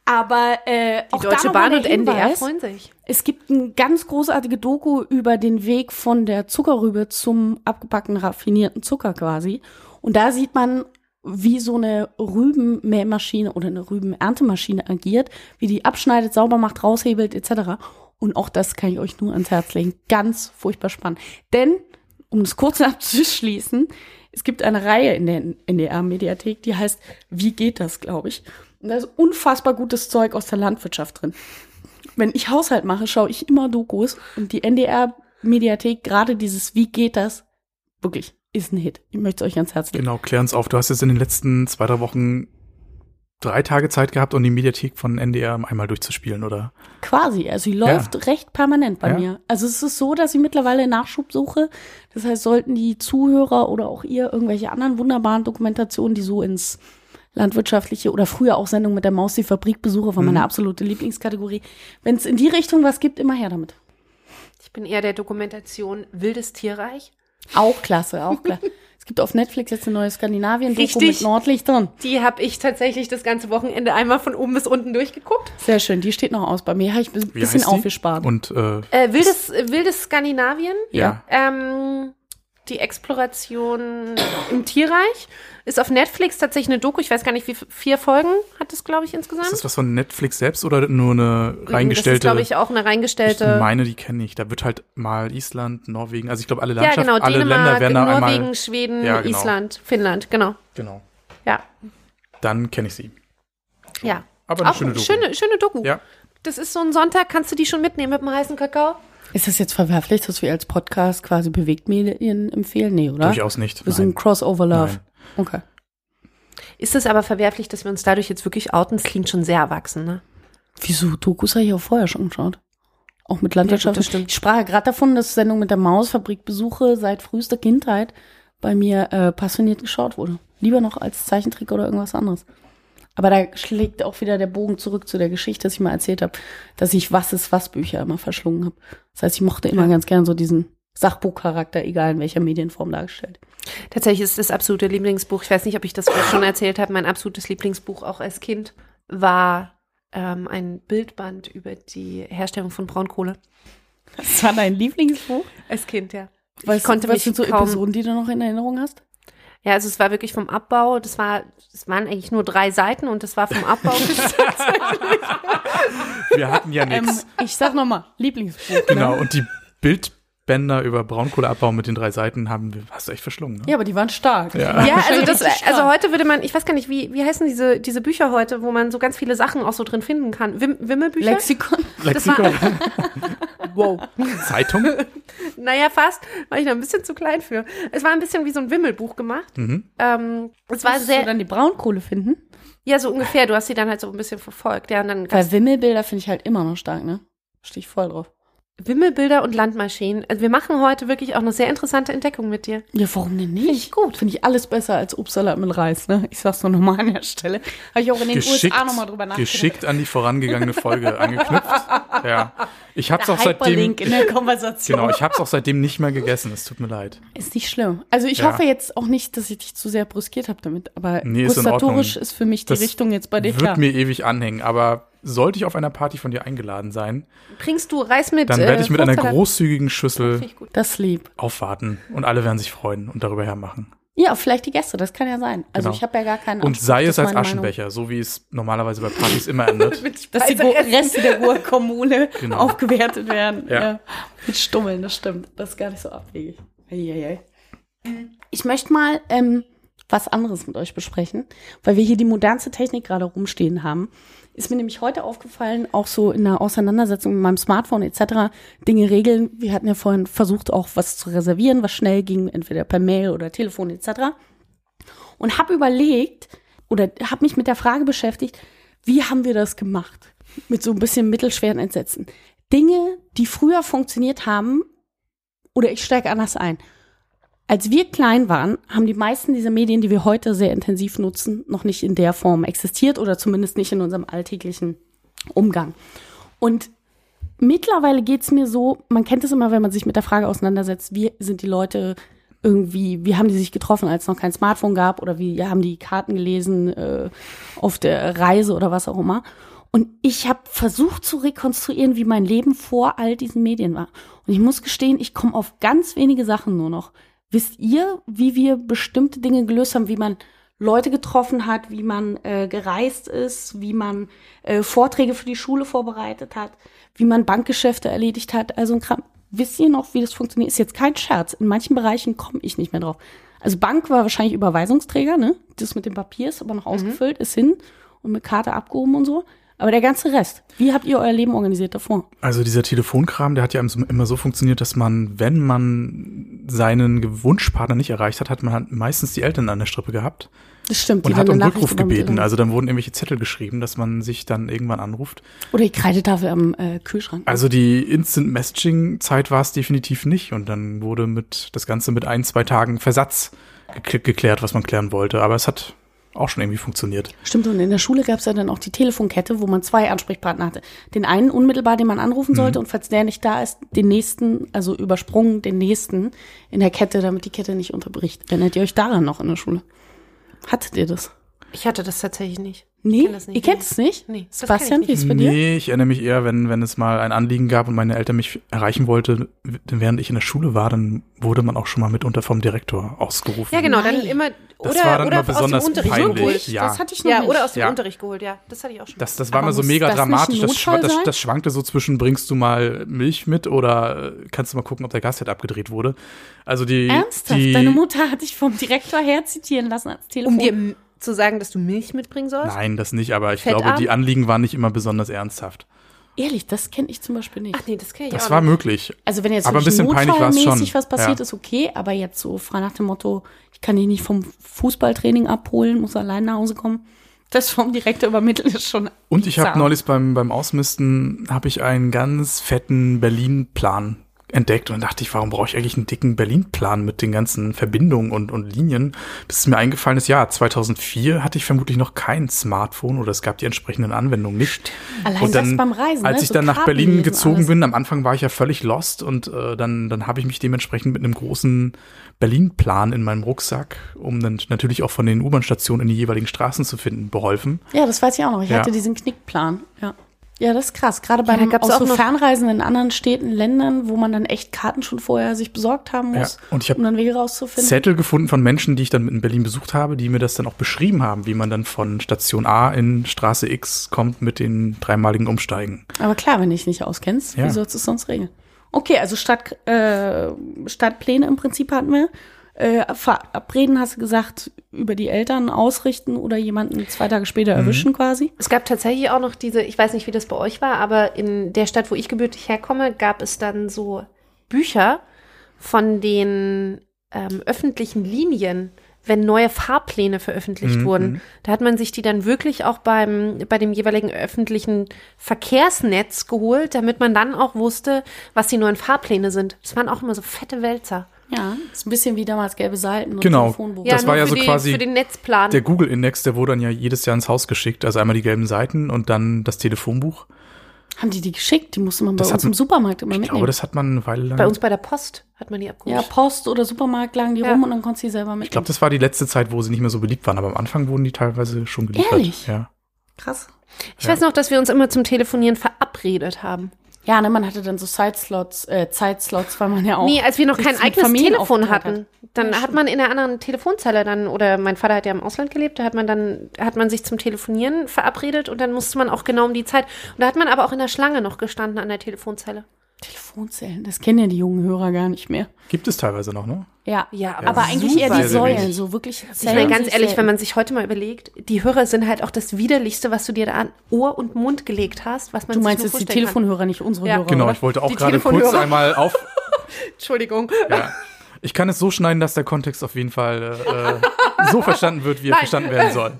Speaker 2: Aber äh,
Speaker 3: Die
Speaker 2: auch
Speaker 3: Deutsche Bahn und NDR
Speaker 2: Hinweis,
Speaker 3: freuen sich.
Speaker 2: Es gibt ein ganz großartige Doku über den Weg von der Zuckerrübe zum abgepackten raffinierten Zucker quasi. Und da sieht man, wie so eine Rübenmähmaschine oder eine Rübenerntemaschine agiert, wie die abschneidet, sauber macht, raushebelt etc. Und auch das kann ich euch nur ans Herz legen. Ganz furchtbar spannend. Denn, um es kurz abzuschließen, es gibt eine Reihe in der NDR-Mediathek, die heißt Wie geht das, glaube ich. Und da ist unfassbar gutes Zeug aus der Landwirtschaft drin wenn ich Haushalt mache, schaue ich immer Dokus und die NDR-Mediathek, gerade dieses Wie geht das, wirklich, ist ein Hit. Ich möchte es euch ans Herz legen.
Speaker 1: Genau, klär uns auf. Du hast jetzt in den letzten zwei, drei Wochen drei Tage Zeit gehabt, um die Mediathek von NDR einmal durchzuspielen, oder?
Speaker 2: Quasi, also sie läuft recht permanent bei
Speaker 1: Ja.
Speaker 2: mir. Also es ist so, dass ich mittlerweile Nachschub suche. Das heißt, sollten die Zuhörer oder auch ihr irgendwelche anderen wunderbaren Dokumentationen, die so ins landwirtschaftliche oder früher auch Sendung mit der Maus, die Fabrikbesuche, war meine absolute Lieblingskategorie. Wenn es in die Richtung was gibt, immer her damit.
Speaker 3: Ich bin eher der Dokumentation Wildes Tierreich.
Speaker 2: Auch klasse, auch klasse. es gibt auf Netflix jetzt eine neue Skandinavien-Doku
Speaker 3: Richtig.
Speaker 2: mit Nordlicht drin.
Speaker 3: Die habe ich tatsächlich das ganze Wochenende einmal von oben bis unten durchgeguckt.
Speaker 2: Sehr schön, die steht noch aus. Bei mir habe ich ein bisschen aufgespart.
Speaker 1: Und äh,
Speaker 3: Äh, wildes, äh, wildes Skandinavien.
Speaker 1: ja.
Speaker 3: Ähm, die Exploration im Tierreich ist auf Netflix tatsächlich eine Doku. Ich weiß gar nicht, wie vier Folgen hat es, glaube ich, insgesamt.
Speaker 1: Ist das was von Netflix selbst oder nur eine
Speaker 3: Das ist,
Speaker 1: reingestellte?
Speaker 3: glaube ich, auch eine
Speaker 1: ich
Speaker 3: reingestellte.
Speaker 1: meine, die kenne ich. Da wird halt mal Island, Norwegen, also ich glaube, alle
Speaker 3: ja,
Speaker 1: Landschaften,
Speaker 3: genau.
Speaker 1: alle Länder werden da
Speaker 3: Norwegen,
Speaker 1: einmal.
Speaker 3: Schweden,
Speaker 1: Ja, genau.
Speaker 3: Island, Finnland. Genau.
Speaker 1: Genau.
Speaker 3: Ja.
Speaker 1: Dann kenne ich sie.
Speaker 3: Ja.
Speaker 1: Aber eine
Speaker 3: Auch
Speaker 1: schöne Doku.
Speaker 3: schöne, schöne Doku.
Speaker 1: Ja.
Speaker 3: Das ist so ein Sonntag, kannst du die schon mitnehmen mit dem heißen Kakao?
Speaker 2: Ist das jetzt verwerflich, dass wir als Podcast quasi Bewegtmedien empfehlen? Nee, oder?
Speaker 1: Durchaus nicht.
Speaker 2: Wir sind. Crossover Love.
Speaker 1: Nein.
Speaker 2: Okay.
Speaker 3: Ist es aber verwerflich, dass wir uns dadurch jetzt wirklich outen? Das klingt schon sehr erwachsen, ne?
Speaker 2: Wieso? Dokus habe ich auch vorher schon geschaut. Auch mit Landwirtschaft.
Speaker 3: Ja, das stimmt.
Speaker 2: Ich sprach ja gerade davon, dass Sendung mit der Mausfabrikbesuche seit frühester Kindheit bei mir äh, passioniert geschaut wurde. Lieber noch als Zeichentrick oder irgendwas anderes. Aber da schlägt auch wieder der Bogen zurück zu der Geschichte, dass ich mal erzählt habe, dass ich Was ist was Bücher immer verschlungen habe. Das heißt, ich mochte immer ganz gern so diesen Sachbuchcharakter, egal in welcher Medienform dargestellt.
Speaker 3: Tatsächlich ist das absolute Lieblingsbuch. Ich weiß nicht, ob ich das schon erzählt habe. Mein absolutes Lieblingsbuch auch als Kind war ähm, ein Bildband über die Herstellung von Braunkohle.
Speaker 2: Das war dein Lieblingsbuch?
Speaker 3: Als Kind, ja.
Speaker 2: Was,
Speaker 3: ich konnte
Speaker 2: was
Speaker 3: mich
Speaker 2: sind so
Speaker 3: kaum,
Speaker 2: Episoden, die du noch in Erinnerung hast?
Speaker 3: Ja, also es war wirklich vom Abbau. Das war, es waren eigentlich nur drei Seiten und das war vom Abbau bis
Speaker 1: Wir hatten ja
Speaker 2: Ähm,
Speaker 1: nichts.
Speaker 2: ich sag nochmal, Lieblingsbuch.
Speaker 1: Genau.
Speaker 2: Ne?
Speaker 1: Und die Bildbänder über Braunkohleabbau mit den drei Seiten haben wir, hast du echt verschlungen, ne?
Speaker 2: Ja, aber die waren stark.
Speaker 1: Ja.
Speaker 3: Ja, also das, also heute würde man, ich weiß gar nicht, wie, wie heißen diese, diese Bücher heute, wo man so ganz viele Sachen auch so drin finden kann. Wim, Wimmelbücher?
Speaker 2: Lexikon.
Speaker 3: Das war-
Speaker 1: Lexikon,
Speaker 3: wow.
Speaker 1: Zeitung.
Speaker 3: Naja, fast. War ich noch ein bisschen zu klein für. Es war ein bisschen wie so ein Wimmelbuch gemacht.
Speaker 1: Mhm.
Speaker 3: Ähm, es war
Speaker 2: Musstest du
Speaker 3: sehr,
Speaker 2: dann die Braunkohle finden?
Speaker 3: ja, so ungefähr. Du hast sie dann halt so ein bisschen verfolgt. Ja, und dann
Speaker 2: Weil Wimmelbilder finde ich halt immer noch stark, ne? Stehe ich voll drauf.
Speaker 3: Wimmelbilder und Landmaschinen. Also wir machen heute wirklich auch eine sehr interessante Entdeckung mit dir.
Speaker 2: Ja, warum denn nicht?
Speaker 3: Finde ich gut.
Speaker 2: Finde ich alles besser als Obstsalat mit Reis, ne? Ich sag's nur nochmal an der Stelle. Habe ich auch in den
Speaker 1: Geschickt,
Speaker 2: USA nochmal drüber nachgedacht.
Speaker 1: geschickt an die vorangegangene Folge angeknüpft. Ja. Ich hab's
Speaker 2: Der
Speaker 1: auch seitdem.
Speaker 2: In der Konversation.
Speaker 1: Genau, ich hab's auch seitdem nicht mehr gegessen. Es tut mir leid.
Speaker 2: Ist nicht schlimm. Also ich
Speaker 1: Ja.
Speaker 2: hoffe jetzt auch nicht, dass ich dich zu sehr brüskiert habe damit, aber
Speaker 1: Nee, ist in
Speaker 2: gustatorisch
Speaker 1: Ordnung.
Speaker 2: ist für mich die
Speaker 1: Das
Speaker 2: Richtung jetzt bei dir
Speaker 1: Wird
Speaker 2: klar.
Speaker 1: mir ewig anhängen, aber sollte ich auf einer Party von dir eingeladen sein,
Speaker 3: Bringst du Reis mit
Speaker 1: dann
Speaker 3: äh,
Speaker 1: werde ich mit einer
Speaker 3: Fruchtsalat?
Speaker 1: großzügigen Schüssel.
Speaker 2: Das lieb.
Speaker 1: aufwarten und alle werden sich freuen und darüber hermachen.
Speaker 2: Ja, vielleicht die Gäste, das kann ja sein. Also
Speaker 1: Genau.
Speaker 2: ich habe ja gar keinen
Speaker 1: Und
Speaker 2: Anspruch,
Speaker 1: sei
Speaker 2: das
Speaker 1: es als
Speaker 2: meine Meinung.
Speaker 1: Aschenbecher, so wie es normalerweise bei Partys immer endet.
Speaker 2: Dass die Reste der Ruhrkommune
Speaker 1: Genau.
Speaker 2: aufgewertet werden.
Speaker 1: Ja.
Speaker 2: Ja. Mit Stummeln, das stimmt. Das ist gar nicht so abwegig. Eieiei. Ich möchte mal ähm, was anderes mit euch besprechen, weil wir hier die modernste Technik gerade rumstehen haben. Ist mir nämlich heute aufgefallen, auch so in der Auseinandersetzung mit meinem Smartphone etc. Dinge regeln. Wir hatten ja vorhin versucht, auch was zu reservieren, was schnell ging, entweder per Mail oder Telefon etc. Und habe überlegt oder habe mich mit der Frage beschäftigt, wie haben wir das gemacht? Mit so ein bisschen mittelschweren Entsetzen. Dinge, die früher funktioniert haben, oder ich steige anders ein. Als wir klein waren, haben die meisten dieser Medien, die wir heute sehr intensiv nutzen, noch nicht in der Form existiert oder zumindest nicht in unserem alltäglichen Umgang. Und mittlerweile geht's mir so, man kennt es immer, wenn man sich mit der Frage auseinandersetzt, wie sind die Leute irgendwie, wie haben die sich getroffen, als es noch kein Smartphone gab oder wie haben die Karten gelesen äh, auf der Reise oder was auch immer. Und ich habe versucht zu rekonstruieren, wie mein Leben vor all diesen Medien war. Und ich muss gestehen, ich komme auf ganz wenige Sachen nur noch. Wisst ihr, wie wir bestimmte Dinge gelöst haben, wie man Leute getroffen hat, wie man äh, gereist ist, wie man äh, Vorträge für die Schule vorbereitet hat, wie man Bankgeschäfte erledigt hat. Also ein Kram. Wisst ihr noch, wie das funktioniert? Ist jetzt kein Scherz. In manchen Bereichen komme ich nicht mehr drauf. Also Bank war wahrscheinlich Überweisungsträger, ne? Das mit dem Papier ist aber noch ausgefüllt, ist hin und mit Karte abgehoben und so. Aber der ganze Rest, wie habt ihr euer Leben organisiert davor?
Speaker 1: Also dieser Telefonkram, der hat ja immer so funktioniert, dass man, wenn man seinen Wunschpartner nicht erreicht hat, hat man halt meistens die Eltern an der Strippe gehabt
Speaker 2: Das stimmt.
Speaker 1: und hat um Rückruf gebeten. Also dann wurden irgendwelche Zettel geschrieben, dass man sich dann irgendwann anruft.
Speaker 2: Oder die Kreidetafel am äh, Kühlschrank.
Speaker 1: Also die Instant Messaging Zeit war es definitiv nicht und dann wurde mit das Ganze mit ein, zwei Tagen Versatz gekl- geklärt, was man klären wollte. Aber es hat auch schon irgendwie funktioniert.
Speaker 2: Stimmt, und in der Schule gab es ja dann auch die Telefonkette, wo man zwei Ansprechpartner hatte. Den einen unmittelbar, den man anrufen sollte, und falls der nicht da ist, den nächsten, also übersprungen, den nächsten in der Kette, damit die Kette nicht unterbricht. Erinnert ihr euch daran noch in der Schule? Hattet ihr das?
Speaker 3: Ich hatte das tatsächlich nicht.
Speaker 2: Nee,
Speaker 3: kenn das nicht,
Speaker 2: ihr kennt es nicht?
Speaker 3: Nee,
Speaker 2: Sebastian,
Speaker 3: kenn
Speaker 2: wie
Speaker 3: ich
Speaker 2: ist es bei dir?
Speaker 1: Nee, ich erinnere mich eher, wenn, wenn es mal ein Anliegen gab und meine Eltern mich erreichen wollte, während ich in der Schule war, dann wurde man auch schon mal mitunter vom Direktor ausgerufen.
Speaker 3: Ja, genau, dann
Speaker 2: Nein.
Speaker 3: immer
Speaker 1: Das
Speaker 3: oder
Speaker 1: war dann
Speaker 3: oder
Speaker 1: immer
Speaker 3: aus dem
Speaker 1: besonders
Speaker 3: Unterricht
Speaker 1: peinlich.
Speaker 3: geholt.
Speaker 1: Ja.
Speaker 2: Das hatte ich noch
Speaker 3: Ja,
Speaker 2: nicht.
Speaker 3: oder aus dem
Speaker 1: Ja.
Speaker 3: Unterricht geholt, ja. Das hatte ich auch schon.
Speaker 1: Das, das war immer so mega dramatisch. Das, schwa- das, das schwankte so zwischen, bringst du mal Milch mit oder äh, kannst du mal gucken, ob der Gasset abgedreht wurde. Also die.
Speaker 2: Ernsthaft?
Speaker 1: Die,
Speaker 2: Deine Mutter hat dich vom Direktor her zitieren lassen als Telefon.
Speaker 3: um dir zu sagen, dass du Milch mitbringen sollst?
Speaker 1: Nein, das nicht, aber ich
Speaker 3: Fettarm?
Speaker 1: glaube, die Anliegen waren nicht immer besonders ernsthaft.
Speaker 2: Ehrlich, das kenne ich zum Beispiel nicht.
Speaker 3: Ach nee, das kenne ich
Speaker 1: Das
Speaker 3: auch
Speaker 1: war
Speaker 3: nicht.
Speaker 1: möglich.
Speaker 2: Also wenn jetzt
Speaker 1: Aber ein
Speaker 2: wirklich
Speaker 1: bisschen
Speaker 2: notfallmäßig
Speaker 1: schon.
Speaker 2: was passiert
Speaker 1: Ja.
Speaker 2: ist, okay. Aber jetzt so frei nach dem Motto, ich kann dich nicht vom Fußballtraining abholen, muss allein nach Hause kommen. Das vom Direktor übermitteln ist schon
Speaker 1: Und ich habe neulich beim, beim Ausmisten habe ich einen ganz fetten Berlin-Plan entdeckt und dachte ich, warum brauche ich eigentlich einen dicken Berlin-Plan mit den ganzen Verbindungen und, und Linien? Bis es mir eingefallen ist, ja, 2004 hatte ich vermutlich noch kein Smartphone oder es gab die entsprechenden Anwendungen nicht.
Speaker 2: Allein
Speaker 1: und dann,
Speaker 2: das beim Reisen,
Speaker 1: als
Speaker 2: ne?
Speaker 1: ich
Speaker 2: So
Speaker 1: dann nach Berlin gezogen
Speaker 2: alles.
Speaker 1: bin, am Anfang war ich ja völlig lost und äh, dann, dann habe ich mich dementsprechend mit einem großen Berlin-Plan in meinem Rucksack, um dann natürlich auch von den U-Bahn-Stationen in die jeweiligen Straßen zu finden, beholfen.
Speaker 2: Ja, das weiß ich auch noch. Ich
Speaker 1: Ja.
Speaker 2: hatte diesen Knickplan. Ja. Ja, das ist krass. Gerade
Speaker 3: da
Speaker 2: beim
Speaker 3: gab's
Speaker 2: auch
Speaker 3: auch
Speaker 2: so Fernreisen in anderen Städten, Ländern, wo man dann echt Karten schon vorher sich besorgt haben muss,
Speaker 1: Ja, und ich hab
Speaker 2: um dann Wege rauszufinden.
Speaker 1: Zettel gefunden von Menschen, die ich dann in Berlin besucht habe, die mir das dann auch beschrieben haben, wie man dann von Station A in Straße X kommt mit den dreimaligen Umsteigen.
Speaker 2: Aber klar, wenn du dich nicht auskennst,
Speaker 1: Ja.
Speaker 2: wie sollst du es sonst regeln? Okay, also Stadt, äh, Stadtpläne im Prinzip hatten wir. Äh, verabreden, hast du gesagt, über die Eltern ausrichten oder jemanden zwei Tage später
Speaker 1: Mhm.
Speaker 2: erwischen quasi.
Speaker 3: Es gab tatsächlich auch noch diese, ich weiß nicht, wie das bei euch war, aber in der Stadt, wo ich gebürtig herkomme, gab es dann so Bücher von den ähm, öffentlichen Linien, wenn neue Fahrpläne veröffentlicht
Speaker 1: Mhm,
Speaker 3: wurden. Da hat man sich die dann wirklich auch beim, bei dem jeweiligen öffentlichen Verkehrsnetz geholt, damit man dann auch wusste, was die neuen Fahrpläne sind. Das waren auch immer so fette Wälzer.
Speaker 2: Ja, ist ein bisschen wie damals gelbe Seiten und
Speaker 1: Genau.
Speaker 2: Telefonbuch.
Speaker 1: Das war ja
Speaker 3: für
Speaker 1: so
Speaker 3: die,
Speaker 1: quasi
Speaker 3: für den Netzplan.
Speaker 1: Der Google-Index, der wurde dann ja jedes Jahr ins Haus geschickt. Also einmal die gelben Seiten und dann das Telefonbuch.
Speaker 2: Haben die die geschickt? Die musste man bei
Speaker 1: Das
Speaker 2: uns
Speaker 1: hat-
Speaker 2: im Supermarkt immer
Speaker 1: Ich
Speaker 2: mitnehmen.
Speaker 1: glaube, das hat man eine Weile lang.
Speaker 3: bei uns bei der Post hat man die
Speaker 2: ja,
Speaker 3: abgeholt.
Speaker 2: Post oder Supermarkt lagen die
Speaker 3: Ja.
Speaker 2: rum und dann konntest du die selber mitnehmen.
Speaker 1: ich glaube, das war die letzte Zeit, wo sie nicht mehr so beliebt waren. Aber am Anfang wurden die teilweise schon geliefert.
Speaker 2: Ehrlich?
Speaker 1: Ja.
Speaker 2: Krass.
Speaker 3: Ich weiß noch, dass wir uns immer zum Telefonieren verabredet haben.
Speaker 2: Ja, ne, man hatte dann so Sideslots, äh, Zeitslots, weil man ja auch.
Speaker 3: Nee, als wir noch kein eigenes
Speaker 2: Familienaufenthalt
Speaker 3: Telefon hatten, dann
Speaker 2: Ja,
Speaker 3: hat man in einer anderen Telefonzelle dann, oder mein Vater hat ja im Ausland gelebt, da hat man dann, hat man sich zum Telefonieren verabredet und dann musste man auch genau um die Zeit. Und da hat man aber auch in der Schlange noch gestanden an der Telefonzelle.
Speaker 2: Telefonzellen, das kennen ja die jungen Hörer gar nicht mehr.
Speaker 1: Gibt es teilweise noch, ne?
Speaker 2: Ja,
Speaker 3: Ja,
Speaker 2: aber eigentlich eher die Säulen,
Speaker 1: wenig.
Speaker 2: so wirklich
Speaker 3: Ich
Speaker 2: Zellen.
Speaker 3: meine, ganz ehrlich, wenn man sich heute mal überlegt, die Hörer sind halt auch das Widerlichste, was du dir da an Ohr und Mund gelegt hast, was man
Speaker 2: Du meinst jetzt die
Speaker 3: vorstellen kann.
Speaker 2: Telefonhörer, nicht unsere
Speaker 3: Ja.
Speaker 2: Hörer.
Speaker 1: Genau,
Speaker 2: oder?
Speaker 1: ich wollte auch
Speaker 3: Die
Speaker 1: gerade kurz
Speaker 3: Telefonhörer.
Speaker 1: einmal auf.
Speaker 3: Entschuldigung.
Speaker 1: Ja. Ich kann es so schneiden, dass der Kontext auf jeden Fall äh, so verstanden wird, wie er
Speaker 3: Nein.
Speaker 1: verstanden werden soll.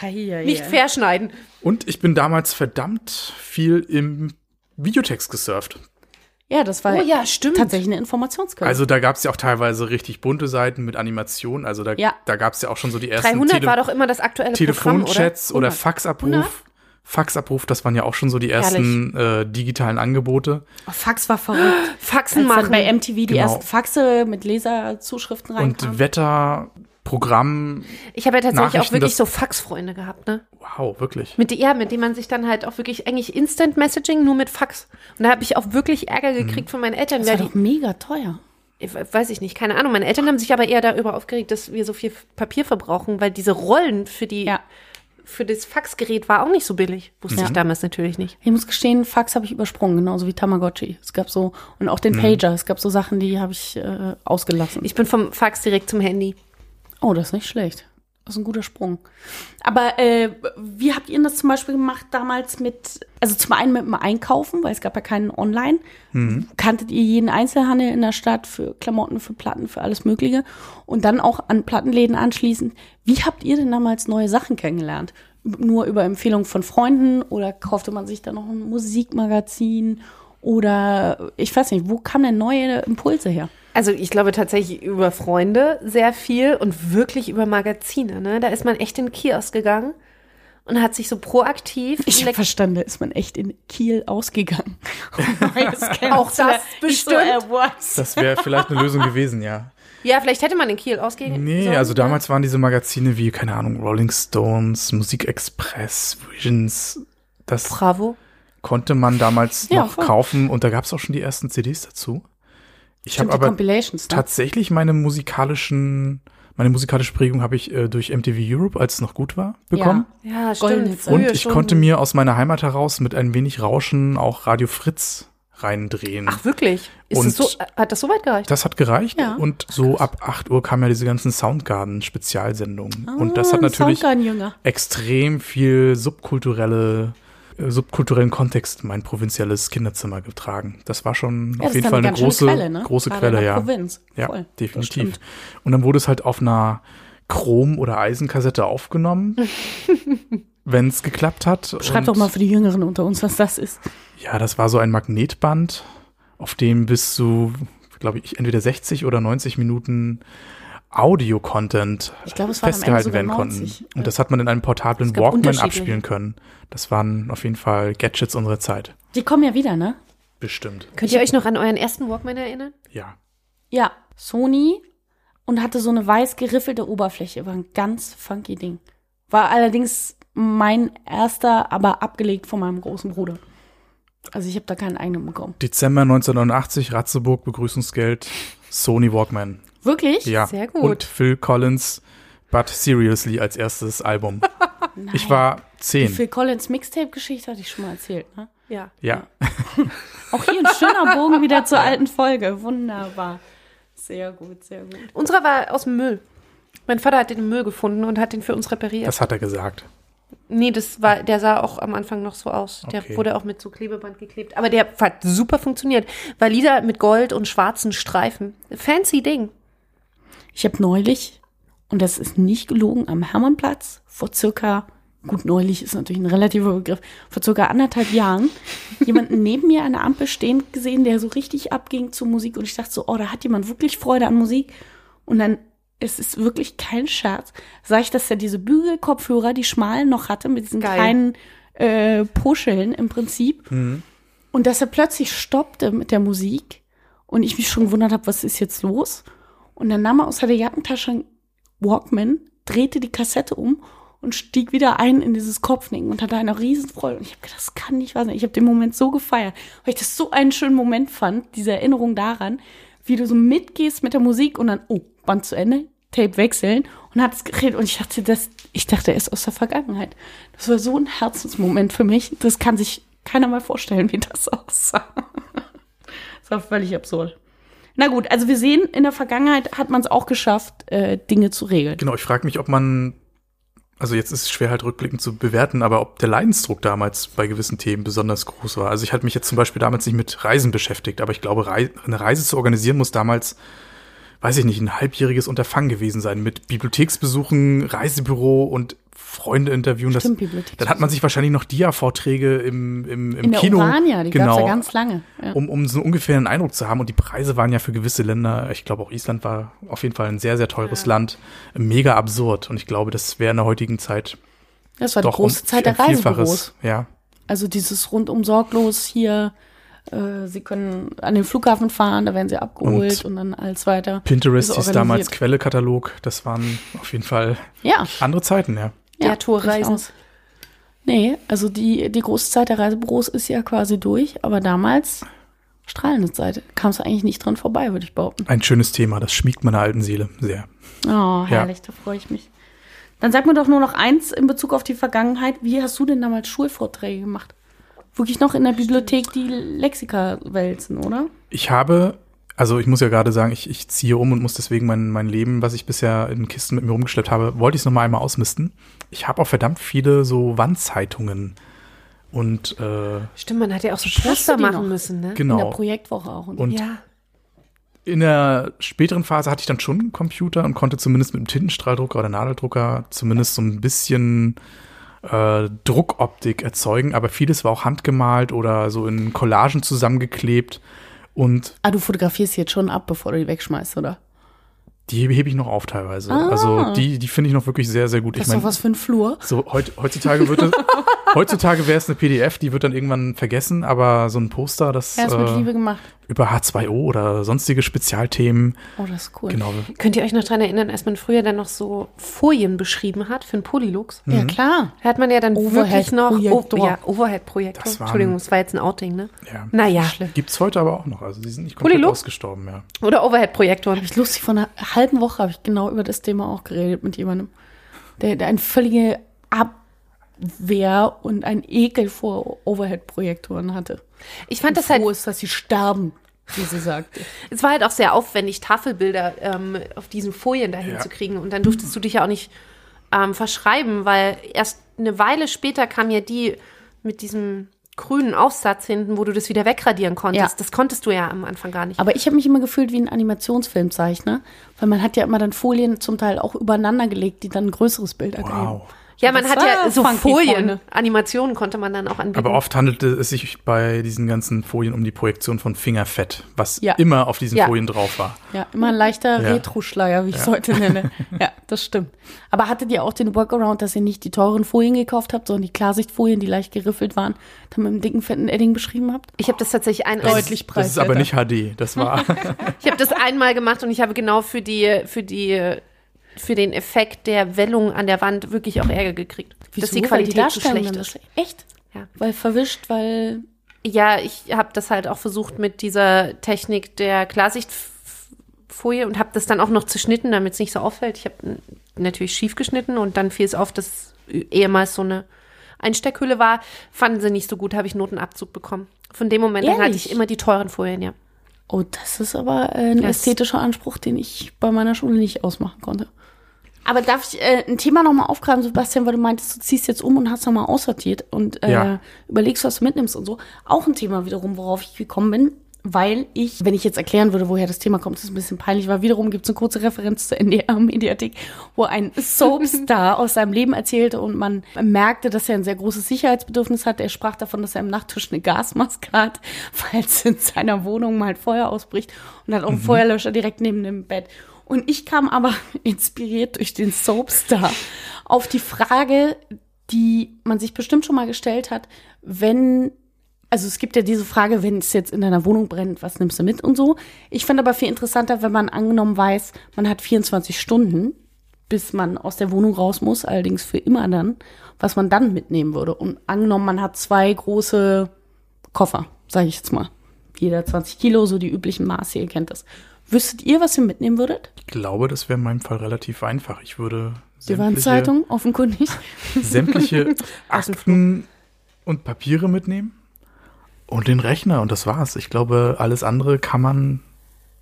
Speaker 2: Hei, hei,
Speaker 3: Nicht verschneiden.
Speaker 1: Und ich bin damals verdammt viel im Videotext gesurft.
Speaker 2: Ja, das war
Speaker 3: Oh ja, stimmt.
Speaker 2: tatsächlich eine Informationsquelle.
Speaker 1: Also da gab es ja auch teilweise richtig bunte Seiten mit Animationen. Also da,
Speaker 2: Ja.
Speaker 1: da gab es ja auch schon so die ersten
Speaker 3: 300
Speaker 1: Tele
Speaker 3: war doch immer das aktuelle
Speaker 1: Telefonchats oder,
Speaker 2: 100.
Speaker 1: Faxabruf. Faxabruf, das waren ja auch schon so die ersten äh, digitalen Angebote.
Speaker 2: oh, Fax war verrückt.
Speaker 3: Faxen
Speaker 2: Als
Speaker 3: machen.
Speaker 2: bei MTV die
Speaker 1: Genau.
Speaker 2: ersten Faxe mit Leserzuschriften reinkamen.
Speaker 1: Und Wetter, Programm.
Speaker 3: Ich habe ja tatsächlich auch wirklich so Faxfreunde gehabt, ne?
Speaker 1: Wow, wirklich.
Speaker 3: Mit, die- ja, mit denen man sich dann halt auch wirklich eigentlich Instant Messaging nur mit Fax. Und da habe ich auch wirklich Ärger gekriegt von meinen Eltern.
Speaker 2: Das war
Speaker 3: die,
Speaker 2: doch mega teuer.
Speaker 3: ich weiß ich nicht, keine Ahnung. Meine Eltern haben sich aber eher darüber aufgeregt, dass wir so viel Papier verbrauchen, weil diese Rollen für die,
Speaker 2: Ja.
Speaker 3: für das Faxgerät war auch nicht so billig. Wusste
Speaker 2: Ja.
Speaker 3: ich damals natürlich nicht.
Speaker 2: Ich muss gestehen, Fax habe ich übersprungen, genauso wie Tamagotchi. Es gab so, und auch den Pager, es gab so Sachen, die habe ich äh, ausgelassen.
Speaker 3: Ich bin vom Fax direkt zum Handy.
Speaker 2: Oh, das ist nicht schlecht. Das ist ein guter Sprung. Aber äh, wie habt ihr das zum Beispiel gemacht damals mit, also zum einen mit dem Einkaufen, weil es gab ja keinen Online. Kanntet ihr jeden Einzelhandel in der Stadt für Klamotten, für Platten, für alles Mögliche? Und dann auch an Plattenläden anschließend. Wie habt ihr denn damals neue Sachen kennengelernt? Nur über Empfehlung von Freunden oder kaufte man sich dann noch ein Musikmagazin? Oder ich weiß nicht, wo kamen denn neue Impulse her?
Speaker 3: Also ich glaube tatsächlich über Freunde sehr viel und wirklich über Magazine. Ne? Da ist man echt in den Kiosk gegangen und hat sich so proaktiv
Speaker 2: Ich habe verstanden, da ist man echt in Kiel ausgegangen. Neues
Speaker 3: Auch das bestimmt.
Speaker 1: Das wäre vielleicht eine Lösung gewesen, ja.
Speaker 3: Ja, vielleicht hätte man in Kiel ausgehen
Speaker 1: Nee,
Speaker 3: sollen,
Speaker 1: also damals waren diese Magazine wie, keine Ahnung, Rolling Stones, Musikexpress, Visions. Das
Speaker 3: Bravo.
Speaker 1: konnte man damals
Speaker 2: Ja,
Speaker 1: noch
Speaker 2: voll.
Speaker 1: kaufen und da gab es auch schon die ersten CDs dazu. Ich habe
Speaker 2: die
Speaker 1: aber
Speaker 2: Compilations, ne?
Speaker 1: tatsächlich meine musikalischen, meine musikalische Prägung habe ich äh, durch MTV Europe, als es noch gut war, bekommen.
Speaker 3: Ja,
Speaker 2: Goldene
Speaker 3: stimmt.
Speaker 2: Zeit.
Speaker 1: Und ich
Speaker 3: schon.
Speaker 1: konnte mir aus meiner Heimat heraus mit ein wenig Rauschen auch Radio Fritz reindrehen.
Speaker 3: Ach wirklich? Ist
Speaker 1: Und-
Speaker 3: das so, hat das so weit gereicht?
Speaker 1: Das hat gereicht
Speaker 2: Ja.
Speaker 1: und so ab 8 Uhr kamen ja diese ganzen Soundgarden-Spezialsendungen. und das
Speaker 2: Ah,
Speaker 1: hat natürlich
Speaker 2: Soundgarden-Jünger.
Speaker 1: extrem viel subkulturelle, äh, subkulturellen Kontext in mein provinzielles Kinderzimmer getragen. Das war schon
Speaker 2: Ja,
Speaker 1: auf jeden Fall eine große,
Speaker 2: Quelle, ne?
Speaker 1: große
Speaker 2: Gerade
Speaker 1: Quelle, ja.
Speaker 2: Provinz.
Speaker 1: Ja,
Speaker 2: Voll.
Speaker 1: Definitiv. Und dann wurde es halt auf einer Chrom- oder Eisenkassette aufgenommen, wenn es geklappt hat.
Speaker 2: Schreib doch mal für die Jüngeren unter uns, was das ist.
Speaker 1: ja, das war so ein Magnetband, auf dem bis zu, glaube ich, entweder 60 oder 90 Minuten Audio-Content festgehalten werden
Speaker 2: 90.
Speaker 1: konnten. Und das hat man in einem portablen Walkman abspielen können. Das waren auf jeden Fall Gadgets unserer Zeit.
Speaker 2: Die kommen ja wieder, ne?
Speaker 1: Bestimmt.
Speaker 3: Könnt ihr euch noch an euren ersten Walkman erinnern?
Speaker 1: Ja.
Speaker 2: Ja, Sony und hatte so eine weiß geriffelte Oberfläche. War ein ganz funky Ding. War allerdings mein erster, aber abgelegt von meinem großen Bruder. Also ich habe da keinen eigenen bekommen.
Speaker 1: Dezember 1989, Ratzeburg, Begrüßungsgeld, Sony Walkman.
Speaker 2: Wirklich?
Speaker 1: Ja.
Speaker 3: Sehr gut.
Speaker 1: Und Phil Collins, But Seriously als erstes Album. Ich war
Speaker 2: Die
Speaker 1: zehn.
Speaker 2: Phil Collins Mixtape-Geschichte hatte ich schon mal erzählt, ne?
Speaker 3: Ja.
Speaker 1: Ja.
Speaker 2: Auch hier ein schöner Bogen wieder zur alten Folge. Wunderbar. Sehr gut, sehr gut.
Speaker 3: Unserer war aus dem Müll. Mein Vater hat den im Müll gefunden und hat den für uns repariert.
Speaker 1: Das hat er gesagt.
Speaker 3: nee, das war, der sah auch am Anfang noch so aus. Der
Speaker 1: Okay.
Speaker 3: wurde auch mit so Klebeband geklebt. Aber der hat super funktioniert. War Lieder mit Gold und schwarzen Streifen. Fancy Ding.
Speaker 2: Ich habe neulich, und das ist nicht gelogen, am Hermannplatz vor circa, gut, neulich ist natürlich ein relativer Begriff, vor circa anderthalb Jahren, jemanden neben mir an der Ampel stehend gesehen, der so richtig abging zur Musik. Und ich dachte so, oh, da hat jemand wirklich Freude an Musik. Und dann, es ist wirklich kein Scherz, sah ich, dass er diese Bügelkopfhörer, die schmalen noch hatte, mit diesen
Speaker 3: Geil.
Speaker 2: kleinen äh, Puscheln im Prinzip. Und dass er plötzlich stoppte mit der Musik und ich mich schon gewundert habe, was ist jetzt los? Und dann nahm er aus der Jackentasche Walkman, drehte die Kassette um und stieg wieder ein in dieses Kopfnicken und hatte eine Riesenfreude. Und ich habe gedacht, das kann nicht wahr sein. Ich habe den Moment so gefeiert, weil ich das so einen schönen Moment fand, diese Erinnerung daran, wie du so mitgehst mit der Musik und dann, oh, Band zu Ende, Tape wechseln und hat es geredet. Und ich dachte, das, ich dachte, er ist aus der Vergangenheit. Das war so ein Herzensmoment für mich. Das kann sich keiner mal vorstellen, wie das aussah. das war völlig absurd. Na gut, also wir sehen, in der Vergangenheit hat man es auch geschafft, äh, Dinge zu regeln.
Speaker 1: Genau, ich frage mich, ob man, also jetzt ist es schwer halt rückblickend zu bewerten, aber ob der Leidensdruck damals bei gewissen Themen besonders groß war. Also ich hatte mich jetzt zum Beispiel damals nicht mit Reisen beschäftigt, aber ich glaube, Rei eine Reise zu organisieren muss damals, weiß ich nicht, ein halbjähriges Unterfangen gewesen sein mit Bibliotheksbesuchen, Reisebüro und Freunde interviewen. Das,
Speaker 2: Stimmt, Bibliothek.
Speaker 1: dann hat man sich wahrscheinlich noch Dia-Vorträge im, im, im
Speaker 2: In der
Speaker 1: Kino.
Speaker 2: Urania, die
Speaker 1: genau,
Speaker 2: ja ganz lange. Ja.
Speaker 1: um, um so ungefähr einen Eindruck zu haben. Und die Preise waren ja für gewisse Länder, ich glaube auch Island war auf jeden Fall ein sehr, sehr teures Land, mega absurd. Und ich glaube, das wäre in der heutigen Zeit
Speaker 2: Das war die große
Speaker 1: um
Speaker 2: Zeit der. Reisebüros.
Speaker 1: Ja,
Speaker 2: Also dieses rundum sorglos hier Äh, sie können an den Flughafen fahren, da werden sie abgeholt und,
Speaker 1: Und
Speaker 2: dann als weiter.
Speaker 1: Pinterest
Speaker 2: ist
Speaker 1: hieß damals. Quellekatalog. Das waren auf jeden Fall
Speaker 2: Ja,
Speaker 1: andere Zeiten, ja.
Speaker 2: Ja
Speaker 3: Der Tourreisen.
Speaker 2: durchaus. Nee, also die, die große Zeit der Reisebüros ist ja quasi durch, aber damals, strahlende Zeit, kam es eigentlich nicht dran vorbei, würde ich behaupten.
Speaker 1: Ein schönes Thema. Das schmiegt meine alten Seele sehr.
Speaker 2: Oh, herrlich, da freue ich mich. Dann sag mir doch nur noch eins in Bezug auf die Vergangenheit. Wie hast du denn damals Schulvorträge gemacht? Wirklich noch in der Bibliothek die Lexika wälzen, oder?
Speaker 1: Ich habe, also ich muss ja gerade sagen, ich, ich ziehe um und muss deswegen mein, mein Leben, was ich bisher in Kisten mit mir rumgeschleppt habe, wollte ich es nochmal einmal ausmisten. Ich habe auch verdammt viele so Wandzeitungen und äh,
Speaker 3: Stimmt, man hat ja auch so Poster machen
Speaker 2: noch?
Speaker 3: müssen, ne?
Speaker 2: In der
Speaker 1: genau.
Speaker 2: Projektwoche auch. Und,
Speaker 1: Und
Speaker 3: Ja.
Speaker 1: in der späteren Phase hatte ich dann schon einen Computer und konnte zumindest mit dem Tintenstrahldrucker oder Nadeldrucker zumindest so ein bisschen äh, Druckoptik erzeugen, aber vieles war auch handgemalt oder so in Collagen zusammengeklebt und
Speaker 2: ah, du fotografierst jetzt schon ab, bevor du die wegschmeißt, oder?
Speaker 1: die hebe ich noch auf teilweise.
Speaker 2: Ah.
Speaker 1: Also die, die finde ich noch wirklich sehr, sehr gut.
Speaker 2: Das
Speaker 1: ich
Speaker 2: ist doch was für ein Flur.
Speaker 1: so heut, heutzutage wird es, heutzutage wäre es eine PDF, die wird dann irgendwann vergessen, aber so ein Poster, das
Speaker 2: Ja, ist mit
Speaker 1: äh,
Speaker 2: Liebe gemacht.
Speaker 1: Über H2O oder sonstige Spezialthemen,
Speaker 2: Oh, das ist cool.
Speaker 1: genau.
Speaker 3: Könnt ihr euch noch dran erinnern, als man früher dann noch so Folien beschrieben hat für einen Polylux?
Speaker 2: Ja, klar.
Speaker 3: Da hat man ja dann wirklich noch
Speaker 2: Overhead-Projektor.
Speaker 3: oh, ja, Overhead-Projektor. Entschuldigung, das war jetzt ein Outing, ne?
Speaker 1: Ja.
Speaker 3: Naja.
Speaker 2: Schlimm.
Speaker 1: Gibt's heute aber auch noch. Also die sind nicht komplett
Speaker 3: Polylux?
Speaker 1: ausgestorben, ja.
Speaker 3: Oder Overhead-Projektoren.
Speaker 2: Hab ich lustig, vor einer halben Woche habe ich genau über das Thema auch geredet mit jemandem, der, der eine völlige Abwehr und ein Ekel vor Overhead-Projektoren hatte.
Speaker 3: Ich fand das
Speaker 2: Froh
Speaker 3: halt,
Speaker 2: ist, dass sie sterben, wie sie sagte.
Speaker 3: es war halt auch sehr aufwendig, Tafelbilder ähm, auf diesen Folien dahin
Speaker 1: Ja.
Speaker 3: zu kriegen. Und dann durftest du dich ja auch nicht ähm, verschreiben, weil erst eine Weile später kam ja die mit diesem grünen Aufsatz hinten, wo du das wieder wegradieren konntest.
Speaker 2: Ja.
Speaker 3: Das konntest du ja am Anfang gar nicht.
Speaker 2: Aber ich habe mich immer gefühlt wie ein Animationsfilmzeichner, weil man hat ja immer dann Folien zum Teil auch übereinander gelegt, die dann ein größeres Bild ergeben.
Speaker 1: Wow.
Speaker 3: Ja, man
Speaker 2: das
Speaker 3: hat ja
Speaker 2: war
Speaker 3: so Folien. Animationen konnte man dann auch anbieten.
Speaker 1: Aber oft handelte es sich bei diesen ganzen Folien um die Projektion von Fingerfett, was
Speaker 2: Ja.
Speaker 1: immer auf diesen
Speaker 3: Ja.
Speaker 1: Folien drauf war.
Speaker 2: Ja, immer ein leichter
Speaker 1: Ja.
Speaker 2: Retro-Schleier, wie ich es heute nenne. Ja, das stimmt. Aber hattet ihr auch den Workaround, dass ihr nicht die teuren Folien gekauft habt, sondern die Klarsichtfolien, die leicht geriffelt waren, dann mit einem dicken, fetten Edding beschrieben habt?
Speaker 3: ich habe das tatsächlich ein,
Speaker 2: Deutlich
Speaker 1: Das ist aber nicht HD. Das war
Speaker 3: Ich habe das einmal gemacht und ich habe genau für die, für die, für den Effekt der Wellung an der Wand wirklich auch Ärger gekriegt. dass die
Speaker 2: Weil
Speaker 3: Qualität zu
Speaker 2: Darstellung
Speaker 3: schlecht
Speaker 2: dann
Speaker 3: ist.
Speaker 2: Echt?
Speaker 3: Ja.
Speaker 2: Weil verwischt, weil
Speaker 3: Ja, ich habe das halt auch versucht mit dieser Technik der Klarsichtfolie und habe das dann auch noch zerschnitten, damit es nicht so auffällt. Ich habe natürlich schief geschnitten und dann fiel es auf, dass ehemals so eine Einsteckhülle war. Fanden sie nicht so gut, habe ich Notenabzug bekommen. Von dem Moment an hatte
Speaker 2: Ehrlich?
Speaker 3: ich immer die teuren Folien, ja.
Speaker 2: Oh, das ist aber äh, ein
Speaker 3: Das-
Speaker 2: ästhetischer Anspruch, den ich bei meiner Schule nicht ausmachen konnte. Aber darf ich äh, ein Thema nochmal aufgreifen, Sebastian, weil du meintest, du ziehst jetzt um und hast nochmal aussortiert und äh,
Speaker 1: Ja.
Speaker 2: überlegst, was du mitnimmst und so. Auch ein Thema wiederum, worauf ich gekommen bin, weil ich, wenn ich jetzt erklären würde, woher das Thema kommt, ist ein bisschen peinlich, weil wiederum gibt es eine kurze Referenz zur NDR-Mediathek, wo ein Soapstar aus seinem Leben erzählte und man merkte, dass er ein sehr großes Sicherheitsbedürfnis hat. Er sprach davon, dass er im Nachttisch eine Gasmaske hat, falls in seiner Wohnung mal ein Feuer ausbricht und hat auch einen Feuerlöscher direkt neben dem Bett. Und ich kam aber inspiriert durch den Soapstar auf die Frage, die man sich bestimmt schon mal gestellt hat, wenn, also es gibt ja diese Frage, wenn es jetzt in deiner Wohnung brennt, was nimmst du mit und so. Ich fand aber viel interessanter, wenn man angenommen weiß, man hat 24 Stunden, bis man aus der Wohnung raus muss, allerdings für immer dann, was man dann mitnehmen würde. Und angenommen, man hat zwei große Koffer, sage ich jetzt mal. Jeder 20 Kilo, so die üblichen Maße, ihr kennt das. Wüsstet ihr, was ihr mitnehmen würdet?
Speaker 1: Ich glaube, das wäre in meinem Fall relativ einfach. Ich würde
Speaker 2: Die
Speaker 1: sämtliche,
Speaker 2: Warnzeitung, offenkundig.
Speaker 1: sämtliche Akten und Papiere mitnehmen und den Rechner und das war's. Ich glaube, alles andere kann man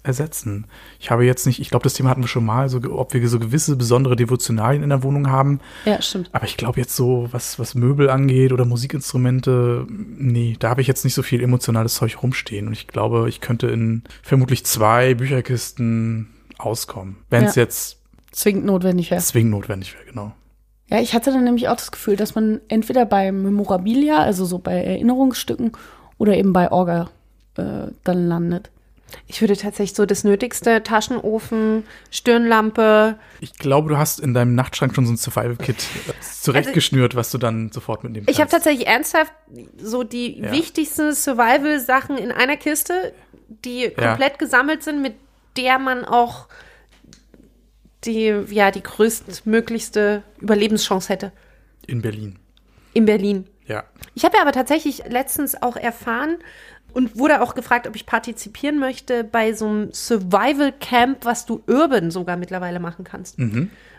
Speaker 1: ersetzen. Ich habe jetzt nicht, ich glaube, das Thema hatten wir schon mal, so, ob wir so gewisse besondere Devotionalien in der Wohnung haben.
Speaker 2: Ja, stimmt.
Speaker 1: Aber ich glaube jetzt so, was, was Möbel angeht oder Musikinstrumente, nee, da habe ich jetzt nicht so viel emotionales Zeug rumstehen. Und ich glaube, ich könnte in vermutlich zwei Bücherkisten auskommen, wenn es
Speaker 2: Ja.
Speaker 1: jetzt
Speaker 2: Zwingend notwendig wäre.
Speaker 1: zwingend notwendig wäre, genau.
Speaker 2: Ja, ich hatte dann nämlich auch das Gefühl, dass man entweder bei Memorabilia, also so bei Erinnerungsstücken, oder eben bei Orga äh, dann landet.
Speaker 3: Ich würde tatsächlich so das Nötigste, Taschenofen, Stirnlampe.
Speaker 1: Ich glaube, du hast in deinem Nachtschrank schon so ein Survival-Kit äh, zurechtgeschnürt, was du dann sofort mitnehmen
Speaker 3: Ich habe
Speaker 1: kannst.
Speaker 3: tatsächlich ernsthaft so die
Speaker 1: Ja.
Speaker 3: wichtigsten Survival-Sachen in einer Kiste, die komplett gesammelt sind, mit der man auch die, ja, die größtmöglichste Überlebenschance hätte.
Speaker 1: In Berlin.
Speaker 3: In Berlin.
Speaker 1: Ja.
Speaker 3: Ich habe ja aber tatsächlich letztens auch erfahren und wurde auch gefragt, ob ich partizipieren möchte bei so einem Survival Camp, was du urban sogar mittlerweile machen kannst.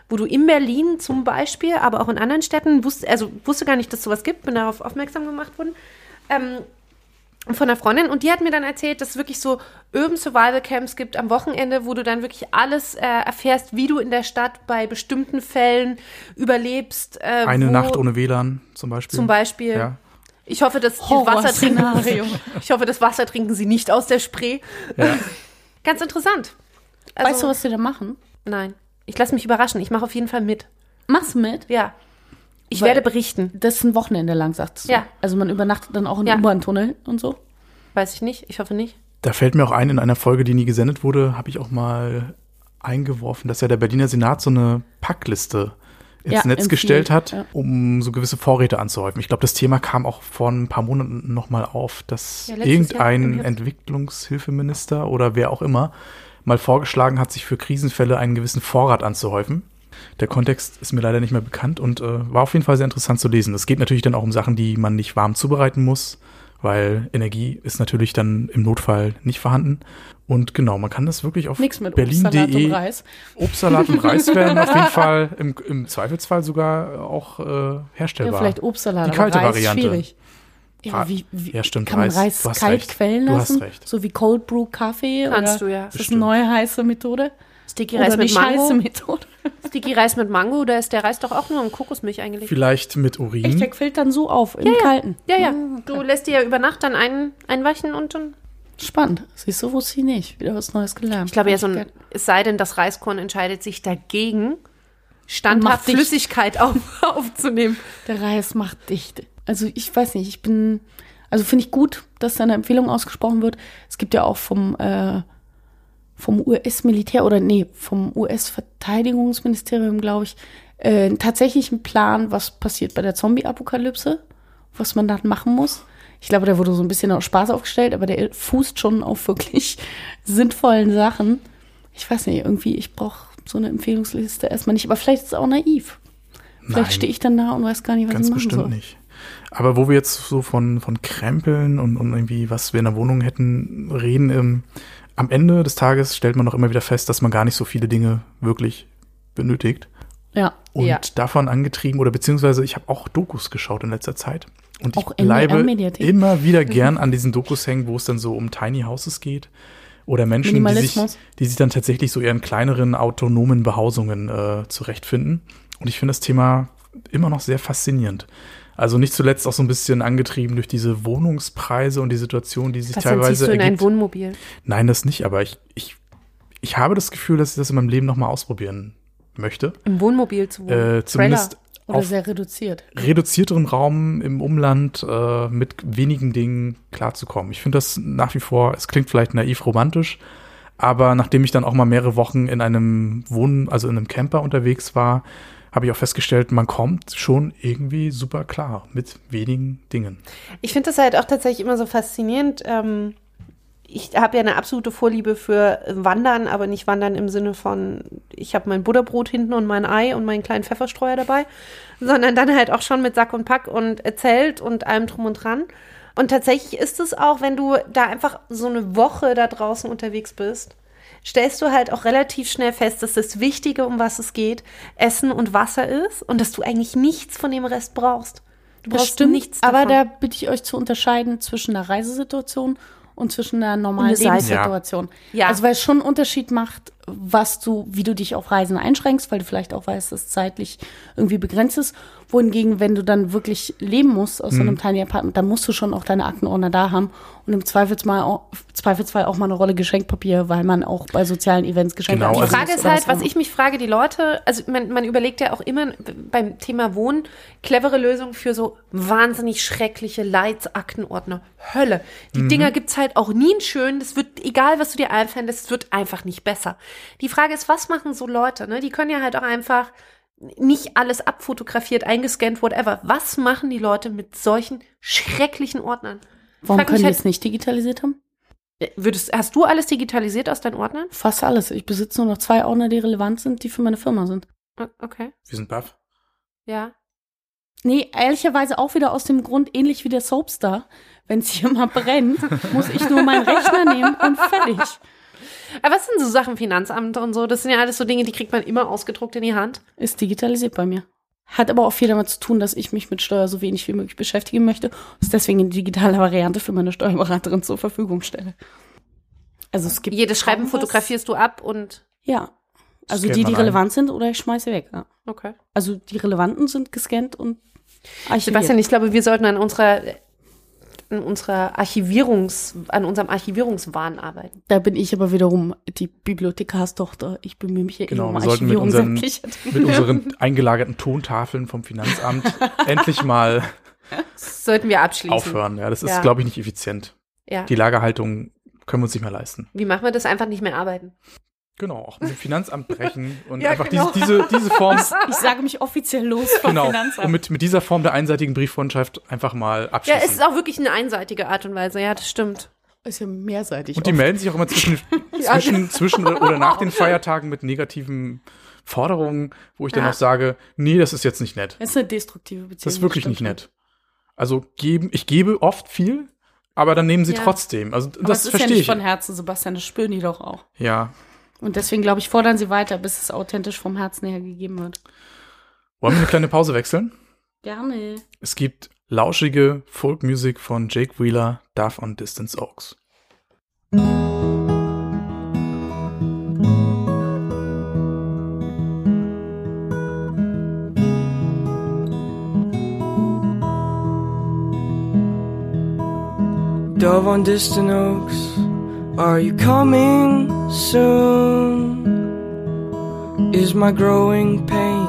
Speaker 3: Wo du in Berlin zum Beispiel, aber auch in anderen Städten, wusste, also wusste gar nicht, dass sowas gibt, bin darauf aufmerksam gemacht worden. Ähm, von einer Freundin und die hat mir dann erzählt, dass es wirklich so Urban Survival Camps gibt am Wochenende, wo du dann wirklich alles äh, erfährst, wie du in der Stadt bei bestimmten Fällen überlebst. Äh,
Speaker 1: Eine Nacht ohne WLAN zum Beispiel.
Speaker 3: Zum Beispiel.
Speaker 1: Ja.
Speaker 3: Ich hoffe, dass die Wasser trinken.
Speaker 2: Horrorszenario.
Speaker 3: Ich hoffe, das Wasser trinken sie nicht aus der Spree.
Speaker 1: Ja.
Speaker 3: Ganz interessant. Also,
Speaker 2: weißt du, was die da machen?
Speaker 3: Nein. Ich lasse mich überraschen. Ich mache auf jeden Fall mit.
Speaker 2: Mach's mit.
Speaker 3: Ja. Ich
Speaker 2: Weil-
Speaker 3: werde berichten.
Speaker 2: Das ist ein Wochenende lang, sagst du.
Speaker 3: Ja.
Speaker 2: Also man übernachtet dann auch in
Speaker 3: Ja.
Speaker 2: U-Bahn-Tunnel und so.
Speaker 3: Weiß ich nicht. Ich hoffe nicht.
Speaker 1: Da fällt mir auch ein, in einer Folge, die nie gesendet wurde, habe ich auch mal eingeworfen, dass ja der Berliner Senat so eine Packliste ins
Speaker 2: Ja,
Speaker 1: Netz gestellt hat,
Speaker 2: ja.
Speaker 1: um so gewisse Vorräte anzuhäufen. Ich glaube, das Thema kam auch vor ein paar Monaten nochmal auf, dass
Speaker 3: Ja,
Speaker 1: irgendein. Entwicklungshilfeminister oder wer auch immer mal vorgeschlagen hat, sich für Krisenfälle einen gewissen Vorrat anzuhäufen. Der Kontext ist mir leider nicht mehr bekannt und äh, war auf jeden Fall sehr interessant zu lesen. Es geht natürlich dann auch um Sachen, die man nicht warm zubereiten muss, weil Energie ist natürlich dann im Notfall nicht vorhanden. Und genau, man kann das wirklich auf
Speaker 2: Nix mit Obstsalat und
Speaker 1: berlin.de
Speaker 2: Reis.
Speaker 1: Obstsalat und Reis werden auf jeden Fall im, im Zweifelsfall sogar auch äh,
Speaker 2: Ja,
Speaker 1: herstellbar.
Speaker 2: vielleicht Obstsalat,
Speaker 1: Die
Speaker 2: aber
Speaker 1: kalte
Speaker 2: Reis
Speaker 1: Variante.
Speaker 2: schwierig. Ja, wie, wie,
Speaker 1: ja, stimmt,
Speaker 2: kann man
Speaker 1: Reis.
Speaker 2: Reis
Speaker 1: Du hast
Speaker 2: kalt
Speaker 1: recht.
Speaker 2: quellen
Speaker 1: Du hast
Speaker 2: lassen?
Speaker 1: recht.
Speaker 2: So wie Cold Brew Kaffee?
Speaker 3: Kannst
Speaker 2: oder
Speaker 3: du, ja.
Speaker 2: Ist das eine neue heiße Methode?
Speaker 3: Sticky Reis mit Mango.
Speaker 2: Methode?
Speaker 3: Sticky Reis mit Mango, da ist der Reis doch auch nur in Kokosmilch eigentlich.
Speaker 1: Vielleicht mit Urin.
Speaker 2: Echt, der quillt dann so auf, im Kalten.
Speaker 3: Ja, ja.
Speaker 2: Ah,
Speaker 3: Du lässt dir ja über Nacht dann ein, einweichen und dann.
Speaker 2: Spannend. Siehst du, wusste ich nicht. Wieder was Neues gelernt.
Speaker 3: Ich glaube ja, so ein, es sei denn, das Reiskorn entscheidet sich dagegen, standhaft. Flüssigkeit auf, aufzunehmen.
Speaker 2: Der Reis macht dicht. Also ich weiß nicht, ich bin, also finde ich gut, dass da eine Empfehlung ausgesprochen wird. Es gibt ja auch vom, äh, vom US-Militär oder nee, vom US-Verteidigungsministerium, glaube ich, äh, tatsächlich einen Plan, was passiert bei der Zombie-Apokalypse, was man dann machen muss. Ich glaube, der wurde so ein bisschen aus Spaß aufgestellt, aber der fußt schon auf wirklich sinnvollen Sachen. Ich weiß nicht, irgendwie, ich brauche so eine Empfehlungsliste erstmal nicht, aber vielleicht ist es auch naiv. Vielleicht stehe ich dann da und weiß gar nicht, was
Speaker 1: Ganz
Speaker 2: ich machen
Speaker 1: bestimmt
Speaker 2: soll.
Speaker 1: nicht. Aber wo wir jetzt so von, von Krempeln und, und irgendwie, was wir in der Wohnung hätten, reden, ähm, am Ende des Tages stellt man doch immer wieder fest, dass man gar nicht so viele Dinge wirklich benötigt.
Speaker 2: Ja.
Speaker 1: Und
Speaker 3: Ja.
Speaker 1: davon angetrieben, oder beziehungsweise ich habe auch Dokus geschaut in letzter Zeit. Und
Speaker 2: Auch
Speaker 1: ich bleibe immer wieder gern an diesen Dokus hängen, wo es dann so um Tiny Houses geht. Oder Menschen, die sich, die sich dann tatsächlich so ihren kleineren autonomen Behausungen äh, zurechtfinden. Und ich finde das Thema immer noch sehr faszinierend. Also nicht zuletzt auch so ein bisschen angetrieben durch diese Wohnungspreise und die Situation, die sich
Speaker 3: Was
Speaker 1: teilweise
Speaker 3: du in ein
Speaker 1: ergibt.
Speaker 3: Wohnmobil?
Speaker 1: Nein, das nicht, aber ich, ich, ich habe das Gefühl, dass ich das in meinem Leben nochmal ausprobieren möchte.
Speaker 3: Im Wohnmobil zu wohnen.
Speaker 1: Äh, zumindest
Speaker 2: Oder
Speaker 1: auf
Speaker 2: sehr reduziert.
Speaker 1: reduzierterem Raum im Umland äh, mit wenigen Dingen klarzukommen. Ich finde das nach wie vor, es klingt vielleicht naiv romantisch, aber nachdem ich dann auch mal mehrere Wochen in einem Wohn-, also in einem Camper unterwegs war, habe ich auch festgestellt, man kommt schon irgendwie super klar mit wenigen Dingen.
Speaker 3: Ich finde das halt auch tatsächlich immer so faszinierend. Ähm, ich habe ja eine absolute Vorliebe für Wandern, aber nicht Wandern im Sinne von, ich habe mein Butterbrot hinten und mein Ei und meinen kleinen Pfefferstreuer dabei, sondern dann halt auch schon mit Sack und Pack und Zelt und allem drum und dran. Und tatsächlich ist es auch, wenn du da einfach so eine Woche da draußen unterwegs bist, stellst du halt auch relativ schnell fest, dass das Wichtige, um was es geht, Essen und Wasser ist und dass du eigentlich nichts von dem Rest brauchst. Du
Speaker 2: Das
Speaker 3: brauchst
Speaker 2: stimmt,
Speaker 3: nichts
Speaker 2: aber
Speaker 3: davon.
Speaker 2: da bitte ich euch zu unterscheiden zwischen einer Reisesituation und zwischen einer normalen
Speaker 3: Eine.
Speaker 2: Lebenssituation.
Speaker 3: Ja.
Speaker 2: Also weil es schon einen Unterschied macht, was du, wie du dich auf Reisen einschränkst, weil du vielleicht auch weißt, dass es zeitlich irgendwie begrenzt ist. Wohingegen, wenn du dann wirklich leben musst aus so einem Tiny Apartment, dann musst du schon auch deine Aktenordner da haben und im Zweifelsfall auch, Zweifelsfall auch mal eine Rolle Geschenkpapier, weil man auch bei sozialen Events Geschenke
Speaker 1: Genau,
Speaker 3: Die
Speaker 1: also-
Speaker 3: Frage ist halt, was ich mich frage, die Leute, also man, man überlegt ja auch immer beim Thema Wohnen clevere Lösungen für so wahnsinnig schreckliche Leitsaktenordner. Hölle. Die Dinger gibt's halt auch nie in schön. Das wird, egal was du dir einfällt, das wird einfach nicht besser. Die Frage ist, was machen so Leute? Ne? Die können ja halt auch einfach nicht alles abfotografiert, eingescannt, whatever. Was machen die Leute mit solchen schrecklichen Ordnern?
Speaker 2: Warum
Speaker 3: Frag
Speaker 2: können die
Speaker 3: halt-
Speaker 2: es nicht digitalisiert haben?
Speaker 3: Würdest, hast du alles digitalisiert aus deinen Ordnern?
Speaker 2: Fast alles. Ich besitze nur noch zwei Ordner, die relevant sind, die für meine Firma sind.
Speaker 3: Okay,
Speaker 1: Wir sind baff.
Speaker 3: ja.
Speaker 2: Nee, ehrlicherweise auch wieder aus dem Grund, ähnlich wie der Soapstar. Wenn es hier mal brennt, muss ich nur meinen Rechner nehmen und fertig.
Speaker 3: Aber was sind so Sachen, Finanzamt und so? Das sind ja alles so Dinge, die kriegt man immer ausgedruckt in die Hand.
Speaker 2: Ist digitalisiert bei mir. Hat aber auch viel damit zu tun, dass ich mich mit Steuer so wenig wie möglich beschäftigen möchte und es deswegen eine digitale Variante für meine Steuerberaterin zur Verfügung stelle. Also es gibt
Speaker 3: Jedes Schreiben
Speaker 2: was-
Speaker 3: fotografierst du ab und
Speaker 2: Ja. Also die, die
Speaker 1: ein.
Speaker 2: relevant sind oder ich schmeiße weg. Ja.
Speaker 3: okay.
Speaker 2: Also die relevanten sind gescannt und archiviert.
Speaker 3: Sebastian, ich glaube, wir sollten an unserer an unserer Archivierungs, an unserem Archivierungswahn arbeiten.
Speaker 2: Da bin ich aber wiederum die Bibliothekarstochter. Ich bemühe mich ja
Speaker 1: Genau,
Speaker 2: immer um
Speaker 1: wir sollten mit
Speaker 2: Archivierung
Speaker 1: unseren, mit unseren eingelagerten Tontafeln vom Finanzamt endlich mal
Speaker 3: sollten wir abschließen.
Speaker 1: aufhören. Ja, das ist,
Speaker 3: Ja.
Speaker 1: glaube ich, nicht effizient.
Speaker 3: Ja.
Speaker 1: Die Lagerhaltung können wir uns nicht mehr leisten.
Speaker 3: Wie machen wir das? Einfach nicht mehr arbeiten.
Speaker 1: Genau, auch mit dem Finanzamt brechen und
Speaker 3: Ja,
Speaker 1: einfach
Speaker 3: genau.
Speaker 1: diese, diese, diese Form,
Speaker 2: Ich sage mich offiziell los vom
Speaker 1: genau,
Speaker 2: Finanzamt.
Speaker 1: und mit, mit dieser Form der einseitigen Brieffreundschaft einfach mal
Speaker 3: Ja,
Speaker 1: abschließen.
Speaker 3: es ist auch wirklich eine einseitige Art und Weise. Ja, das stimmt.
Speaker 2: ist ja mehrseitig.
Speaker 1: und die
Speaker 2: oft.
Speaker 1: melden sich auch immer zwischen, zwischen, zwischen oder, nach den Feiertagen mit negativen Forderungen, wo ich dann
Speaker 3: Ja.
Speaker 1: auch sage, nee, das ist jetzt nicht nett.
Speaker 2: Das ist eine destruktive Beziehung.
Speaker 1: Das ist wirklich nicht nett. Also geben, ich gebe oft viel, aber dann nehmen sie
Speaker 3: Ja.
Speaker 1: trotzdem. Also
Speaker 2: Aber
Speaker 1: das
Speaker 2: das ist ja
Speaker 1: verstehe
Speaker 2: nicht
Speaker 1: ich.
Speaker 2: von Herzen, Sebastian, das spüren die doch auch.
Speaker 1: Ja.
Speaker 2: Und deswegen, glaube ich, fordern sie weiter, bis es authentisch vom Herzen her gegeben wird.
Speaker 1: Wollen wir eine kleine Pause wechseln?
Speaker 2: Gerne.
Speaker 1: Es gibt lauschige Folkmusik von Jake Wheeler, Dove on Distance Oaks.
Speaker 4: Dove on distant oaks, are you coming soon? Is my growing pain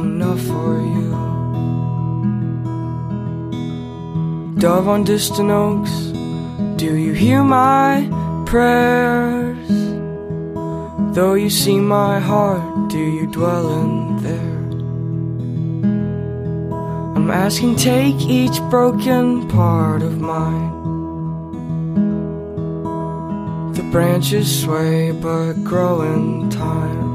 Speaker 4: enough for you? Dove on distant oaks, do you hear my prayers? Though you see my heart, do you dwell in there? I'm asking, take each broken part of mine. Branches sway but grow in time.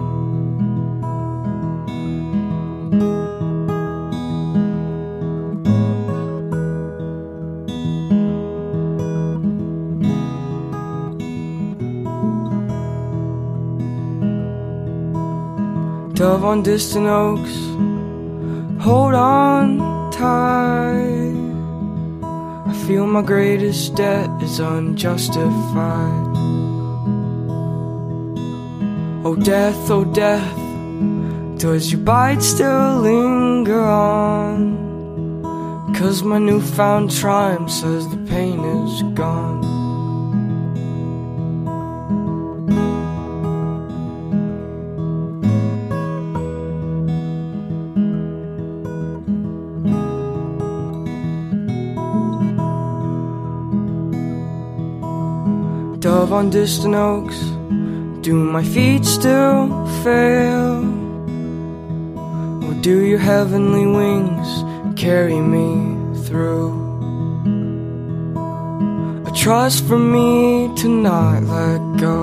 Speaker 4: Dove on distant oaks, hold on tight. I feel my greatest debt is unjustified. Oh, death, oh, death, does your bite still linger on? Cause my newfound triumph says the pain is gone. Dove on distant oaks, do my feet still fail? Or do your heavenly wings carry me through? A trust for me to not let go.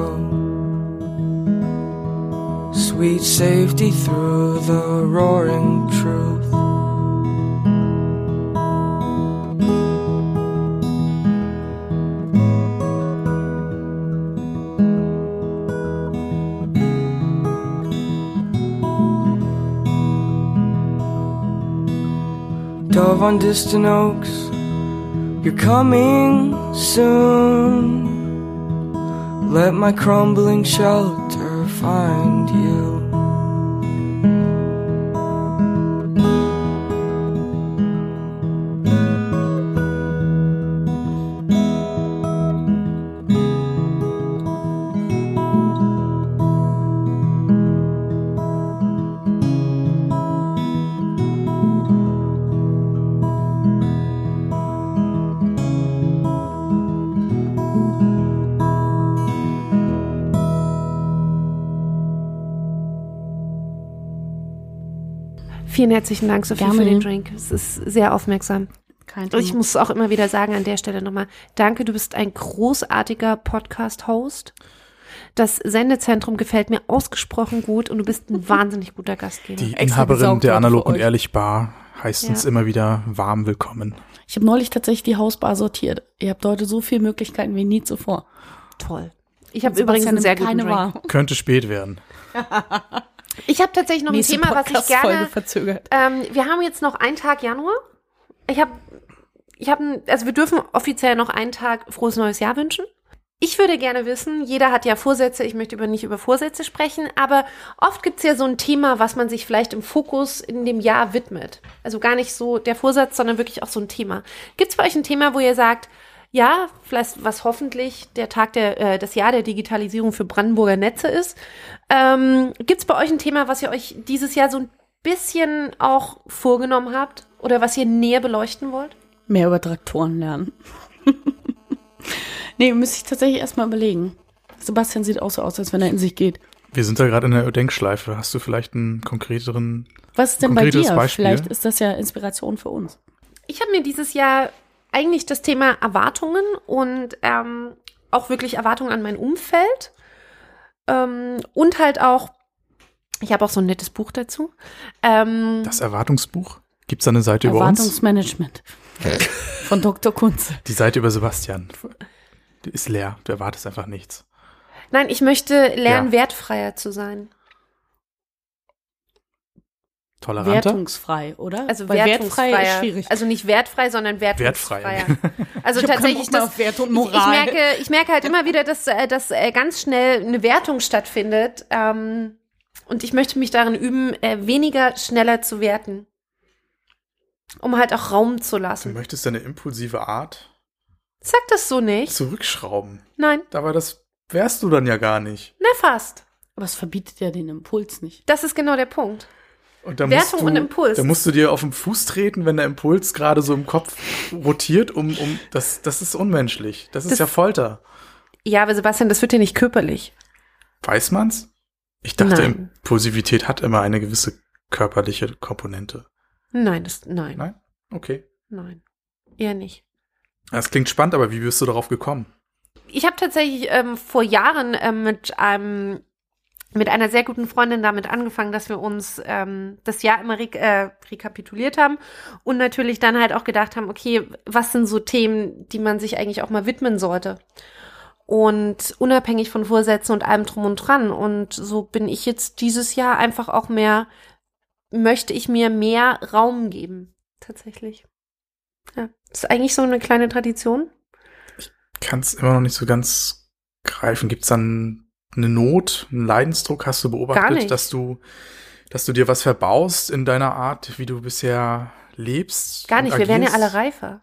Speaker 4: Sweet safety through the roaring truth. On distant oaks, you're coming soon. Let my crumbling shelter find you.
Speaker 3: Vielen herzlichen Dank, Sophie,
Speaker 2: Gerne.
Speaker 3: für den Drink. Es ist sehr aufmerksam.
Speaker 2: Kein
Speaker 3: Und ich muss es auch immer wieder sagen an der Stelle nochmal, danke, du bist ein großartiger Podcast-Host. Das Sendezentrum gefällt mir ausgesprochen gut und du bist ein wahnsinnig guter Gastgeber.
Speaker 1: Die Inhaberin der Analog und. Ehrlich Bar heißt
Speaker 3: Ja.
Speaker 1: uns immer wieder warm willkommen.
Speaker 2: Ich habe neulich tatsächlich die Hausbar sortiert. Ihr habt heute so viele Möglichkeiten wie nie zuvor.
Speaker 3: Toll. Ich habe übrigens einen sehr guten
Speaker 2: keine
Speaker 3: Drink.
Speaker 2: wahr.
Speaker 1: Könnte spät werden.
Speaker 3: Ich habe tatsächlich noch ein Thema, was ich gerne
Speaker 2: verzögert.
Speaker 3: Ähm, wir haben jetzt noch einen Tag Januar. Ich habe, ich habe, also wir dürfen offiziell noch einen Tag frohes neues Jahr wünschen. Ich würde gerne wissen, jeder hat ja Vorsätze, ich möchte über nicht über Vorsätze sprechen, aber oft gibt's ja so ein Thema, was man sich vielleicht im Fokus in dem Jahr widmet. Also gar nicht so der Vorsatz, sondern wirklich auch so ein Thema. Gibt's bei euch ein Thema, wo ihr sagt, ja, vielleicht was hoffentlich der Tag der, äh, das Jahr der Digitalisierung für Brandenburger Netze ist. Ähm, Gibt es bei euch ein Thema, was ihr euch dieses Jahr so ein bisschen auch vorgenommen habt oder was ihr näher beleuchten wollt?
Speaker 2: Mehr über Traktoren lernen. nee, müsste ich tatsächlich erstmal überlegen. Sebastian sieht auch so aus, als wenn er in sich geht.
Speaker 1: Wir sind da gerade in der Denkschleife. Hast du vielleicht einen konkreteren?
Speaker 2: Was ist denn bei
Speaker 1: Konkretes
Speaker 2: dir?
Speaker 1: Beispiel?
Speaker 2: Vielleicht ist das ja Inspiration für uns.
Speaker 3: Ich habe mir dieses Jahr eigentlich das Thema Erwartungen und ähm, auch wirklich Erwartungen an mein Umfeld ähm, und halt auch, ich habe auch so ein nettes Buch dazu. Ähm,
Speaker 1: Das Erwartungsbuch? Gibt's da eine Seite über uns?
Speaker 2: Erwartungsmanagement. Von Dr. Kunze.
Speaker 1: Die Seite über Sebastian. Die ist leer. Du erwartest einfach nichts.
Speaker 3: nein, ich möchte lernen,
Speaker 1: Ja.
Speaker 3: wertfreier zu sein.
Speaker 1: Toleranter?
Speaker 2: Wertungsfrei, oder?
Speaker 3: Also
Speaker 2: Weil wertfrei ist schwierig.
Speaker 3: Also nicht wertfrei, sondern wertungsfreier.
Speaker 1: Wertfrei.
Speaker 3: Also
Speaker 2: Ich
Speaker 3: tatsächlich das
Speaker 2: auf Wert und
Speaker 3: Ich, ich
Speaker 2: Moral.
Speaker 3: merke, ich merke halt immer wieder, dass, äh, dass äh, ganz schnell eine Wertung stattfindet. Ähm, und ich möchte mich darin üben, äh, weniger schneller zu werten. Um halt auch Raum zu
Speaker 1: Du
Speaker 3: lassen.
Speaker 1: möchtest deine impulsive Art
Speaker 3: Sag das so nicht.
Speaker 1: zurückschrauben.
Speaker 3: Nein,
Speaker 1: Aber das wärst du dann ja gar nicht.
Speaker 3: na fast.
Speaker 2: Aber es verbietet ja den Impuls nicht.
Speaker 3: Das ist genau der Punkt.
Speaker 1: Und da
Speaker 3: Wertung
Speaker 1: musst du,
Speaker 3: und Impuls.
Speaker 1: Da musst du dir auf den Fuß treten, wenn der Impuls gerade so im Kopf rotiert, um, um das, das ist unmenschlich. Das ist
Speaker 3: Das-
Speaker 1: ja Folter.
Speaker 3: Ja, aber Sebastian, das wird ja nicht körperlich.
Speaker 1: Weiß man's? Ich dachte,
Speaker 3: Nein.
Speaker 1: Impulsivität hat immer eine gewisse körperliche Komponente.
Speaker 3: Nein, das, nein,
Speaker 1: Nein? Okay.
Speaker 3: nein. Eher nicht.
Speaker 1: Das klingt spannend, aber wie bist du darauf gekommen?
Speaker 3: Ich habe tatsächlich ähm, vor Jahren ähm, mit einem mit einer sehr guten Freundin damit angefangen, dass wir uns ähm, das Jahr immer re äh, rekapituliert haben und natürlich dann halt auch gedacht haben, okay, was sind so Themen, die man sich eigentlich auch mal widmen sollte? Und unabhängig von Vorsätzen und allem drum und dran. Und so bin ich jetzt dieses Jahr einfach auch mehr, möchte ich mir mehr Raum geben, tatsächlich. Ja, ist eigentlich so eine kleine Tradition.
Speaker 1: Kann es immer noch nicht so ganz greifen. Gibt's dann eine Not, einen Leidensdruck? Hast du beobachtet, dass du, dass du dir was verbaust in deiner Art, wie du bisher lebst?
Speaker 3: Gar nicht, wir werden ja alle reifer.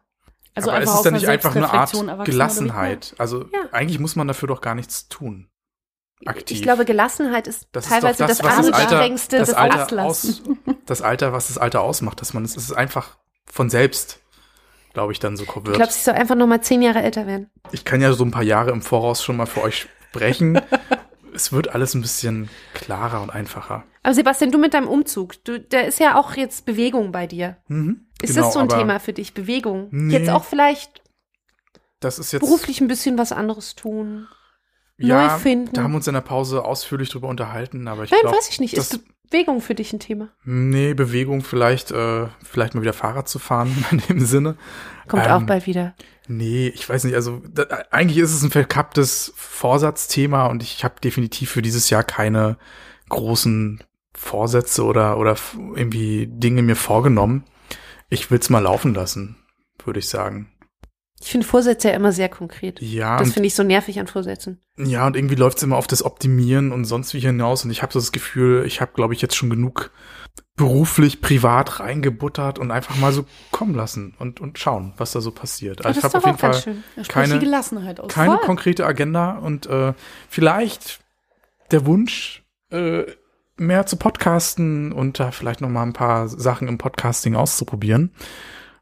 Speaker 2: Also
Speaker 1: aber ist es dann nicht einfach eine Art Gelassenheit? Also
Speaker 3: Ja.
Speaker 1: eigentlich muss man dafür doch gar nichts tun. Aktiv.
Speaker 3: Ich glaube, Gelassenheit ist
Speaker 1: das
Speaker 3: teilweise
Speaker 1: ist
Speaker 3: das,
Speaker 1: das, was das Alter,
Speaker 3: anstrengendste
Speaker 1: das
Speaker 3: des
Speaker 1: Alter aus, das Alter, was das Alter ausmacht, dass man es, es ist einfach von selbst, glaube ich, dann so
Speaker 3: Ich
Speaker 1: wird.
Speaker 3: glaube, sie soll einfach noch mal zehn Jahre älter werden.
Speaker 1: Ich kann ja so ein paar Jahre im Voraus schon mal für euch sprechen. es wird alles ein bisschen klarer und einfacher.
Speaker 3: Aber Sebastian, du mit deinem Umzug, du, da ist ja auch jetzt Bewegung bei dir.
Speaker 1: Mhm,
Speaker 3: Ist
Speaker 1: genau,
Speaker 3: das so ein Thema für dich, Bewegung?
Speaker 1: Nee.
Speaker 3: Jetzt auch vielleicht
Speaker 1: Das ist jetzt
Speaker 3: beruflich ein bisschen was anderes tun.
Speaker 1: ja,
Speaker 3: neu finden.
Speaker 1: Da haben wir uns in der Pause ausführlich drüber unterhalten, aber ich
Speaker 3: Nein,
Speaker 1: glaube,
Speaker 3: weiß ich nicht.
Speaker 1: das-
Speaker 3: Ist Bewegung für dich ein Thema?
Speaker 1: nee, Bewegung vielleicht, äh, vielleicht mal wieder Fahrrad zu fahren in dem Sinne.
Speaker 3: Kommt
Speaker 1: Ähm,
Speaker 3: auch bald wieder.
Speaker 1: Nee, ich weiß nicht, also da, eigentlich ist es ein verkapptes Vorsatzthema und ich habe definitiv für dieses Jahr keine großen Vorsätze oder, oder irgendwie Dinge mir vorgenommen. Ich will's mal laufen lassen, würde ich sagen.
Speaker 3: Ich finde Vorsätze ja immer sehr konkret.
Speaker 1: Ja,
Speaker 3: Das finde ich so nervig an Vorsätzen.
Speaker 1: ja, und irgendwie läuft's immer auf das Optimieren und sonst wie hinaus. Und ich habe so das Gefühl, ich habe, glaube ich, jetzt schon genug beruflich, privat reingebuttert und einfach mal so kommen lassen und, und schauen, was da so passiert. Also ich habe auf jeden Fall keine-
Speaker 2: die Gelassenheit aus.
Speaker 1: keine
Speaker 3: Voll.
Speaker 1: konkrete Agenda und äh, vielleicht der Wunsch, äh, mehr zu podcasten und da vielleicht noch mal ein paar Sachen im Podcasting auszuprobieren,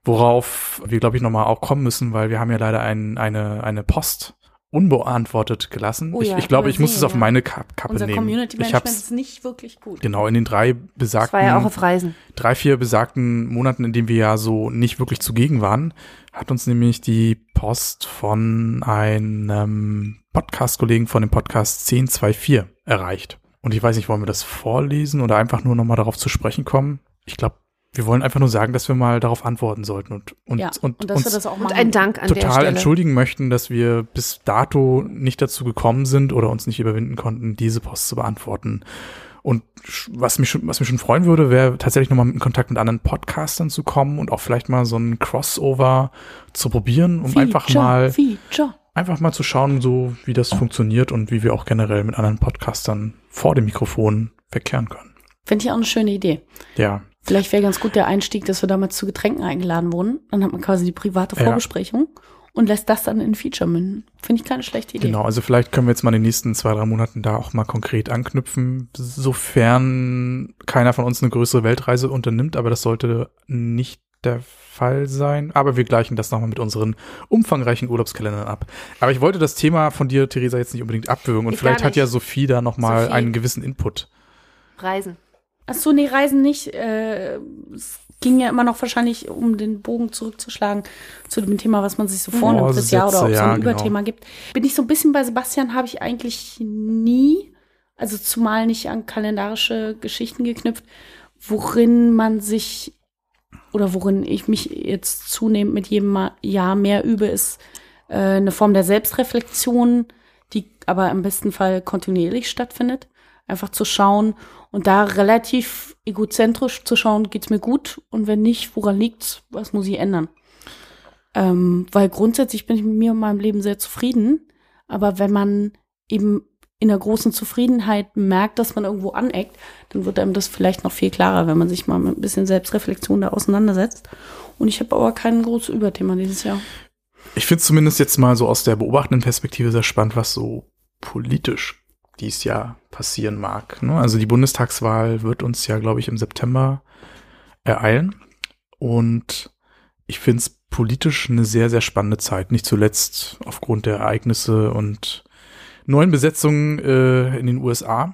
Speaker 1: worauf wir, glaube ich, noch mal auch kommen müssen, weil wir haben ja leider ein, eine, eine Post unbeantwortet gelassen.
Speaker 2: Oh
Speaker 1: ich,
Speaker 2: ja,
Speaker 1: ich glaube, ich muss es
Speaker 2: übersehen,
Speaker 1: auf
Speaker 2: ja.
Speaker 1: meine Kap Kappe
Speaker 2: Unser
Speaker 1: nehmen.
Speaker 2: Community
Speaker 1: ich
Speaker 2: Management ist nicht wirklich gut.
Speaker 1: genau in den drei besagten
Speaker 3: ja
Speaker 1: drei, vier besagten Monaten, in denen wir ja so nicht wirklich zugegen waren, hat uns nämlich die Post von einem Podcast-Kollegen von dem Podcast 1024 erreicht. Und ich weiß nicht, wollen wir das vorlesen oder einfach nur nochmal darauf zu sprechen kommen? Ich glaube, wir wollen einfach nur sagen, dass wir mal darauf antworten sollten und, und,
Speaker 2: ja,
Speaker 1: und,
Speaker 2: und dass wir
Speaker 1: uns
Speaker 2: das auch
Speaker 3: Und
Speaker 2: machen.
Speaker 3: ein Dank an
Speaker 1: total entschuldigen möchten, dass wir bis dato nicht dazu gekommen sind oder uns nicht überwinden konnten, diese Post zu beantworten. Und was mich schon, was mich schon freuen würde, wäre tatsächlich nochmal in Kontakt mit anderen Podcastern zu kommen und auch vielleicht mal so ein Crossover zu probieren, um einfach
Speaker 2: Feature,
Speaker 1: mal,
Speaker 2: Feature.
Speaker 1: einfach mal zu schauen, so wie das funktioniert und wie wir auch generell mit anderen Podcastern vor dem Mikrofon verkehren können.
Speaker 2: Finde ich auch eine schöne Idee.
Speaker 1: Ja,
Speaker 2: Vielleicht wäre ganz gut der Einstieg, dass wir damals zu Getränken eingeladen wurden. Dann hat man quasi die private
Speaker 1: Ja.
Speaker 2: Vorbesprechung und lässt das dann in Feature münden. Finde ich keine schlechte Idee.
Speaker 1: Genau, also vielleicht können wir jetzt mal in den nächsten zwei, drei Monaten da auch mal konkret anknüpfen, sofern keiner von uns eine größere Weltreise unternimmt, aber das sollte nicht der Fall sein. Aber wir gleichen das nochmal mit unseren umfangreichen Urlaubskalendern ab. Aber ich wollte das Thema von dir, Theresa, jetzt nicht unbedingt abwürgen und
Speaker 3: Ich
Speaker 1: vielleicht hat ja. Sophie da nochmal
Speaker 3: Sophie.
Speaker 1: einen gewissen Input.
Speaker 3: Reisen.
Speaker 2: Ach so, nee, Reisen nicht. Äh, es ging ja immer noch wahrscheinlich, um den Bogen zurückzuschlagen zu dem Thema, was man sich so vornimmt fürs Jahr oder ob es
Speaker 1: ja,
Speaker 2: ein
Speaker 1: genau.
Speaker 2: Überthema gibt. Bin ich so ein bisschen bei Sebastian, habe ich eigentlich nie, also zumal nicht an kalendarische Geschichten geknüpft, worin man sich oder worin ich mich jetzt zunehmend mit jedem Jahr mehr übe, ist äh, eine Form der Selbstreflexion, die aber im besten Fall kontinuierlich stattfindet. Einfach zu schauen und da relativ egozentrisch zu schauen, geht's mir gut und wenn nicht, woran liegt's, was muss ich ändern? Ähm, weil grundsätzlich bin ich mit mir und meinem Leben sehr zufrieden, aber wenn man eben in der großen Zufriedenheit merkt, dass man irgendwo aneckt, dann wird einem das vielleicht noch viel klarer, wenn man sich mal mit ein bisschen Selbstreflexion da auseinandersetzt. Und ich habe aber kein großes Überthema dieses Jahr.
Speaker 1: Ich finde es zumindest jetzt mal so aus der beobachtenden Perspektive sehr spannend, was so politisch dies Jahr passieren mag. Ne? Also die Bundestagswahl wird uns ja, glaube ich, im September ereilen. Und ich finde es politisch eine sehr, sehr spannende Zeit. Nicht zuletzt aufgrund der Ereignisse und neuen Besetzungen äh, in den USA.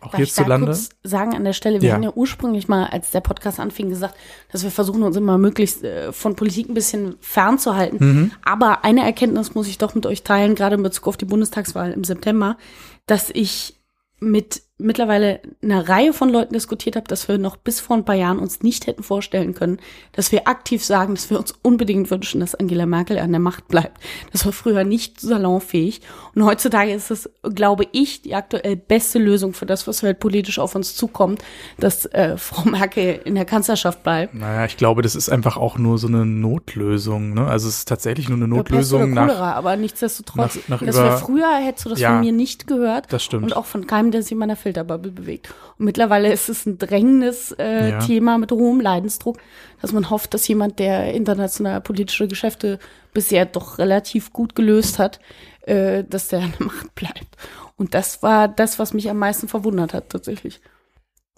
Speaker 1: Auch
Speaker 2: Darf ich da
Speaker 1: hierzulande.
Speaker 2: kurz sagen an der Stelle, wir
Speaker 1: Ja.
Speaker 2: haben ja ursprünglich mal, als der Podcast anfing, gesagt, dass wir versuchen, uns immer möglichst äh, von Politik ein bisschen fernzuhalten.
Speaker 1: Mhm.
Speaker 2: Aber eine Erkenntnis muss ich doch mit euch teilen, gerade in Bezug auf die Bundestagswahl im September, dass ich mit mittlerweile einer Reihe von Leuten diskutiert habe, dass wir noch bis vor ein paar Jahren uns nicht hätten vorstellen können, dass wir aktiv sagen, dass wir uns unbedingt wünschen, dass Angela Merkel an der Macht bleibt. Das war früher nicht salonfähig. Und heutzutage ist es, glaube ich, die aktuell beste Lösung für das, was weltpolitisch auf uns zukommt, dass äh, Frau Merkel in der Kanzlerschaft bleibt.
Speaker 1: Naja, ich glaube, das ist einfach auch nur so eine Notlösung. Ne? Also es ist tatsächlich nur eine
Speaker 2: Ja,
Speaker 1: Notlösung nach.
Speaker 2: Cholera, aber nichtsdestotrotz.
Speaker 1: nach- nach
Speaker 2: das
Speaker 1: über-
Speaker 2: wäre früher, hättest du das
Speaker 1: Ja,
Speaker 2: von mir nicht gehört.
Speaker 1: das stimmt.
Speaker 2: Und auch von keinem, der sich in meiner Filterbubble bewegt. Und mittlerweile ist es ein drängendes äh,
Speaker 1: Ja.
Speaker 2: Thema mit hohem Leidensdruck, dass man hofft, dass jemand, der international politische Geschäfte bisher doch relativ gut gelöst hat, äh, dass der an der Macht bleibt. Und das war das, was mich am meisten verwundert hat, tatsächlich.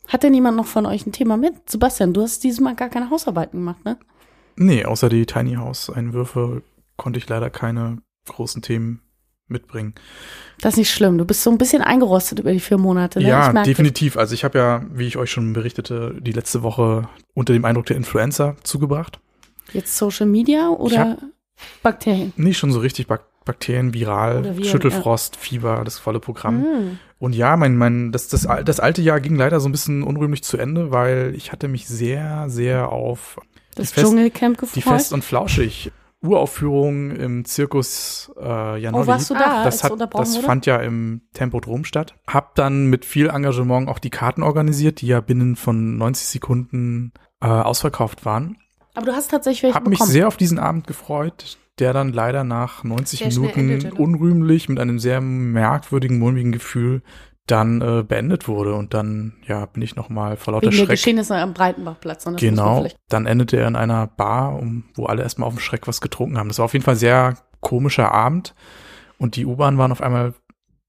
Speaker 2: Hat denn jemand noch von euch ein Thema mit? Sebastian, du hast dieses Mal gar keine Hausarbeiten gemacht, ne?
Speaker 1: Nee, außer die Tiny House Einwürfe konnte ich leider keine großen Themen mitbringen.
Speaker 2: Das ist nicht schlimm. Du bist so ein bisschen eingerostet über die vier Monate. Ne?
Speaker 1: Ja, definitiv. Also ich habe ja, wie ich euch schon berichtete, die letzte Woche unter dem Eindruck der Influenza zugebracht.
Speaker 2: Jetzt Social Media oder Bakterien?
Speaker 1: Nicht schon so richtig Bak Bakterien, viral,
Speaker 2: Viren,
Speaker 1: Schüttelfrost, Fieber, das volle Programm.
Speaker 2: Hm.
Speaker 1: Und ja, mein, mein, das, das, das alte Jahr ging leider so ein bisschen unrühmlich zu Ende, weil ich hatte mich sehr, sehr auf
Speaker 2: Das
Speaker 1: die Fest-
Speaker 2: Dschungelcamp
Speaker 1: die
Speaker 2: gefreut.
Speaker 1: Fest und Flauschig Uraufführung im Zirkus äh, Janolli.
Speaker 2: oh, warst du da?
Speaker 1: das hat, das
Speaker 2: wurde?
Speaker 1: fand ja im Tempodrom statt. Hab dann mit viel Engagement auch die Karten organisiert, die ja binnen von 90 Sekunden äh, ausverkauft waren.
Speaker 2: Aber du hast tatsächlich welche
Speaker 1: Hab mich
Speaker 2: bekommen.
Speaker 1: sehr auf diesen Abend gefreut. der dann leider nach 90
Speaker 3: Sehr
Speaker 1: Minuten
Speaker 3: endete, ne?
Speaker 1: unrühmlich mit einem sehr merkwürdigen, mulmigen Gefühl dann äh, beendet wurde. Und dann, ja, bin ich noch mal vor lauter
Speaker 2: Wegen der
Speaker 1: Schreck.
Speaker 2: Geschehnisse am Breitenbachplatz. Man
Speaker 1: Genau. Dann endete er in einer Bar, um, wo alle erstmal auf dem Schreck was getrunken haben. Das war auf jeden Fall ein sehr komischer Abend. Und die U-Bahn waren auf einmal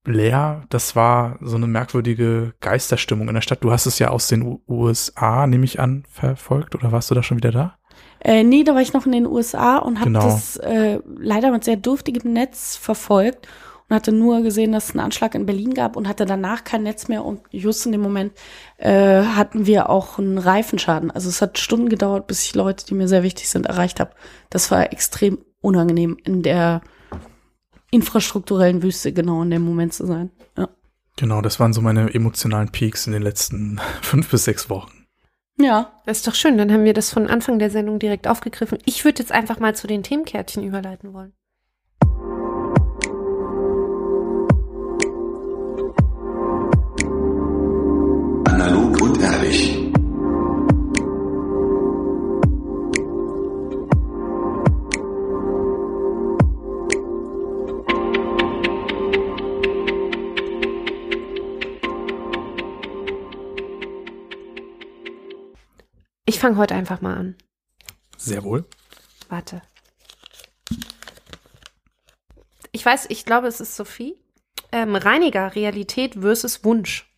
Speaker 1: leer. Das war so eine merkwürdige Geisterstimmung in der Stadt. Du hast es ja aus den U USA, nehme ich an, verfolgt. Oder warst du da schon wieder da?
Speaker 2: Äh, nee, da war ich noch in den USA und habe
Speaker 1: Genau.
Speaker 2: das äh, leider mit sehr dürftigem Netz verfolgt und hatte nur gesehen, dass es einen Anschlag in Berlin gab und hatte danach kein Netz mehr und just in dem Moment äh, hatten wir auch einen Reifenschaden. Also es hat Stunden gedauert, bis ich Leute, die mir sehr wichtig sind, erreicht habe. Das war extrem unangenehm in der infrastrukturellen Wüste genau in dem Moment zu sein. Ja.
Speaker 1: Genau, das waren so meine emotionalen Peaks in den letzten fünf bis sechs Wochen.
Speaker 2: Ja,
Speaker 3: Das ist doch schön, dann haben wir das von Anfang der Sendung direkt aufgegriffen. Ich würde jetzt einfach mal zu den Themenkärtchen überleiten wollen.
Speaker 5: Analog und ehrlich.
Speaker 3: Ich fange heute einfach mal an.
Speaker 1: Sehr wohl.
Speaker 3: Warte. Ich weiß, ich glaube, es ist Sophie. Ähm, Reiniger, Realität versus Wunsch.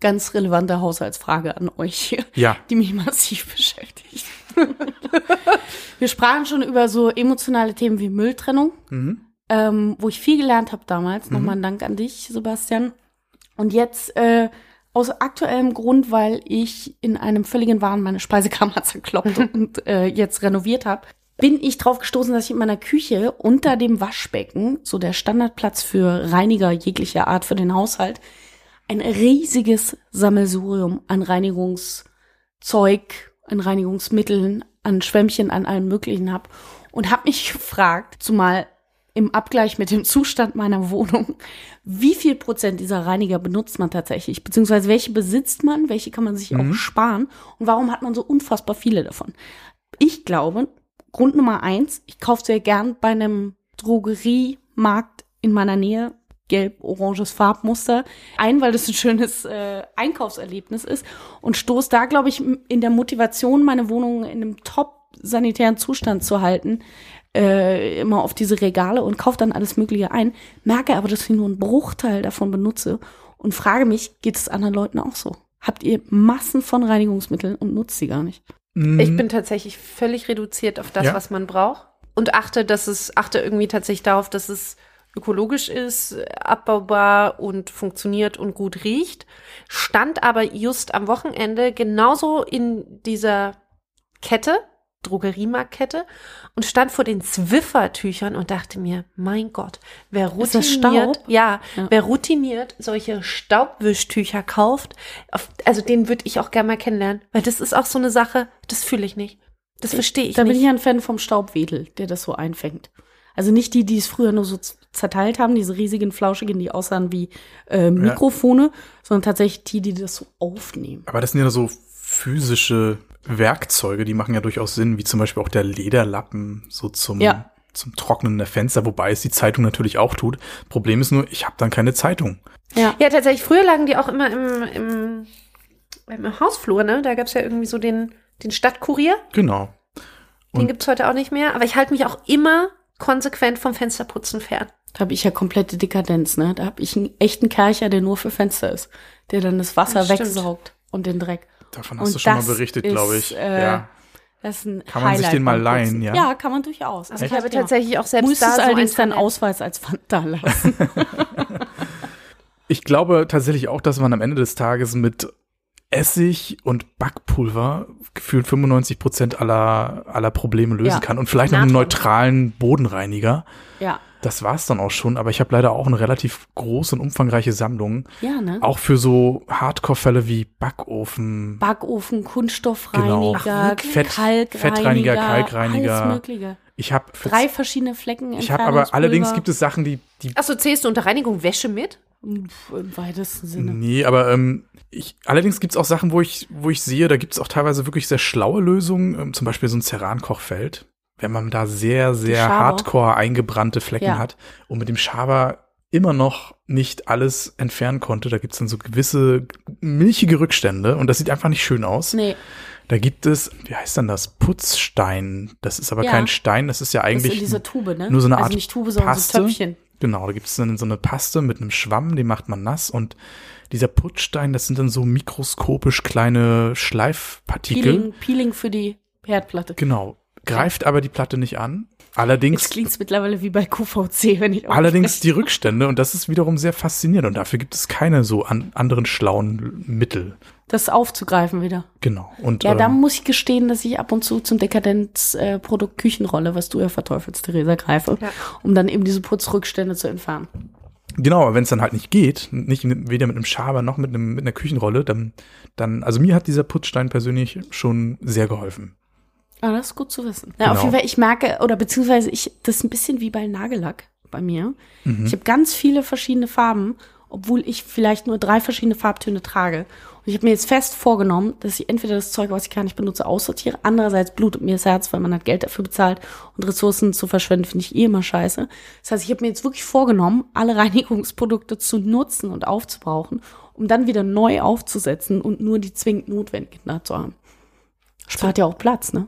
Speaker 2: Ganz relevante Haushaltsfrage an euch.
Speaker 1: Ja,
Speaker 2: die mich massiv beschäftigt. Wir sprachen schon über so emotionale Themen wie Mülltrennung,
Speaker 1: Mhm.
Speaker 2: ähm, wo ich viel gelernt habe damals. Nochmal ein Dank an dich, Sebastian. Und jetzt äh, aus aktuellem Grund, weil ich in einem völligen Wahn meine Speisekammer zerkloppt und äh, jetzt renoviert habe, bin ich drauf gestoßen, dass ich in meiner Küche unter dem Waschbecken, so der Standardplatz für Reiniger jeglicher Art für den Haushalt, ein riesiges Sammelsurium an Reinigungszeug, an Reinigungsmitteln, an Schwämmchen, an allem Möglichen habe und habe mich gefragt, zumal im Abgleich mit dem Zustand meiner Wohnung, wie viel Prozent dieser Reiniger benutzt man tatsächlich, beziehungsweise welche besitzt man, welche kann man sich auch sparen? Und warum hat man so unfassbar viele davon? Ich glaube, Grund Nummer eins, ich kaufe sehr gern bei einem Drogeriemarkt in meiner Nähe gelb-oranges Farbmuster ein, weil das ein schönes äh, Einkaufserlebnis ist und stoß da, glaube ich, in der Motivation, meine Wohnung in einem top sanitären Zustand zu halten, äh, immer auf diese Regale und kaufe dann alles Mögliche ein, merke aber, dass ich nur einen Bruchteil davon benutze und frage mich, geht es anderen Leuten auch so? Habt ihr Massen von Reinigungsmitteln und nutzt sie gar nicht?
Speaker 3: Ich bin tatsächlich völlig reduziert auf das,
Speaker 1: Ja.
Speaker 3: was man braucht und achte, dass es achte irgendwie tatsächlich darauf, dass es ökologisch ist, abbaubar und funktioniert und gut riecht. Stand aber just am Wochenende genauso in dieser Kette, Drogeriemarktkette und stand vor den Zwiffer-Tüchern und dachte mir, mein Gott, wer routiniert, ja,
Speaker 2: Ja.
Speaker 3: wer routiniert solche Staubwischtücher kauft, auf, also den würde ich auch gerne mal kennenlernen, weil das ist auch so eine Sache, das fühle ich nicht. Das verstehe ich
Speaker 2: da
Speaker 3: nicht.
Speaker 2: bin ich ja ein Fan vom Staubwedel, der das so einfängt. Also nicht die, die es früher nur so zerteilt haben, diese riesigen Flauschigen, die aussahen wie äh, Mikrofone, sondern tatsächlich die, die das so aufnehmen.
Speaker 1: Aber das sind ja so physische Werkzeuge, die machen ja durchaus Sinn, wie zum Beispiel auch der Lederlappen so zum,
Speaker 2: Ja.
Speaker 1: zum Trocknen der Fenster, wobei es die Zeitung natürlich auch tut. Problem ist nur, ich habe dann keine Zeitung.
Speaker 2: Ja.
Speaker 3: ja, tatsächlich, früher lagen die auch immer im, im, im Hausflur, ne? Da gab's ja irgendwie so den, den Stadtkurier.
Speaker 1: Genau.
Speaker 3: Den
Speaker 1: Und-
Speaker 3: gibt's heute auch nicht mehr. Aber ich halte mich auch immer konsequent vom Fensterputzen fern.
Speaker 2: Da habe ich ja komplette Dekadenz, ne? Da habe ich einen echten Kercher, der nur für Fenster ist, der dann das Wasser
Speaker 3: Das
Speaker 2: wegsaugt und den Dreck.
Speaker 1: Davon hast
Speaker 2: Und
Speaker 1: du schon mal berichtet, glaube ich.
Speaker 2: äh,
Speaker 1: ja.
Speaker 2: Das ist ein
Speaker 1: Kann man sich
Speaker 2: Highlight
Speaker 1: den mal leihen, ja?
Speaker 2: Ja, kann man durchaus.
Speaker 3: Also ich habe
Speaker 2: Thema.
Speaker 3: tatsächlich auch selbst
Speaker 2: Muss
Speaker 3: da so
Speaker 2: allerdings
Speaker 3: ein
Speaker 2: deinen. Ausweis als Pfand da lassen.
Speaker 1: Ich glaube tatsächlich auch, dass man am Ende des Tages mit Essig und Backpulver gefühlt 95 Prozent aller, aller Probleme lösen
Speaker 2: Ja.
Speaker 1: kann und vielleicht noch einen neutralen Bodenreiniger.
Speaker 2: ja.
Speaker 1: Das war's dann auch schon, aber ich habe leider auch eine relativ große und umfangreiche Sammlung.
Speaker 2: Ja, ne?
Speaker 1: Auch für so Hardcore-Fälle wie Backofen,
Speaker 2: Backofen,
Speaker 1: Genau.
Speaker 2: Kunststoffreiniger,
Speaker 1: Ach, wirklich? Fett-
Speaker 2: Kalkreiniger,
Speaker 1: Fettreiniger, Kalkreiniger.
Speaker 2: alles Mögliche.
Speaker 1: Ich habe
Speaker 2: Drei verschiedene Flecken.
Speaker 1: ich habe aber allerdings gibt es Sachen, die die
Speaker 3: Achso, zählst du unter Reinigung Wäsche mit?
Speaker 2: Im weitesten Sinne.
Speaker 1: Nee, aber ähm, ich, allerdings gibt's auch Sachen, wo ich, wo ich sehe, da gibt's auch teilweise wirklich sehr schlaue Lösungen, ähm, zum Beispiel so ein Ceran-Kochfeld. Wenn man da sehr, sehr hardcore eingebrannte Flecken
Speaker 2: Ja.
Speaker 1: hat und mit dem Schaber immer noch nicht alles entfernen konnte. Da gibt's dann so gewisse milchige Rückstände und das sieht einfach nicht schön aus.
Speaker 2: Nee,
Speaker 1: Da gibt es, wie heißt denn das? Putzstein. Das ist aber
Speaker 2: Ja.
Speaker 1: kein Stein, das ist ja
Speaker 2: das ist
Speaker 1: eigentlich
Speaker 2: in dieser Tube, ne?
Speaker 1: nur so eine
Speaker 2: also
Speaker 1: Art
Speaker 2: nicht Tube, sondern
Speaker 1: Paste.
Speaker 2: so Töpfchen.
Speaker 1: Genau, da gibt es dann so eine Paste mit einem Schwamm, den macht man nass und dieser Putzstein, das sind dann so mikroskopisch kleine Schleifpartikel.
Speaker 2: Peeling, Peeling für die Herdplatte.
Speaker 1: Genau. Greift aber die Platte nicht an. Allerdings,
Speaker 2: Jetzt klingt's mittlerweile wie bei QVC, wenn ich
Speaker 1: allerdings die Rückstände und das ist wiederum sehr faszinierend und dafür gibt es keine so an, anderen schlauen Mittel.
Speaker 2: das aufzugreifen wieder.
Speaker 1: Genau. Und
Speaker 2: Ja, da
Speaker 1: ähm,
Speaker 2: muss ich gestehen, dass ich ab und zu zum Dekadenzprodukt Küchenrolle, was du ja verteufelst, Theresa, greife,
Speaker 3: Ja.
Speaker 2: um dann eben diese Putzrückstände zu entfernen.
Speaker 1: Genau, aber wenn es dann halt nicht geht, nicht weder mit einem Schaber noch mit, einem, mit einer Küchenrolle, dann, dann, also mir hat dieser Putzstein persönlich schon sehr geholfen.
Speaker 2: Ah, das ist gut zu wissen. Ja,
Speaker 1: Genau.
Speaker 2: auf jeden Fall, ich merke, oder beziehungsweise ich, das ist ein bisschen wie bei Nagellack bei mir.
Speaker 1: Mhm.
Speaker 2: Ich habe ganz viele verschiedene Farben, obwohl ich vielleicht nur drei verschiedene Farbtöne trage. Und ich habe mir jetzt fest vorgenommen, dass ich entweder das Zeug, was ich gar nicht benutze, aussortiere. Andererseits blutet mir das Herz, weil man hat Geld dafür bezahlt und Ressourcen zu verschwenden, finde ich eh immer scheiße. Das heißt, ich habe mir jetzt wirklich vorgenommen, alle Reinigungsprodukte zu nutzen und aufzubrauchen, um dann wieder neu aufzusetzen und nur die zwingend notwendigen da zu haben. Spart ja auch Platz, ne?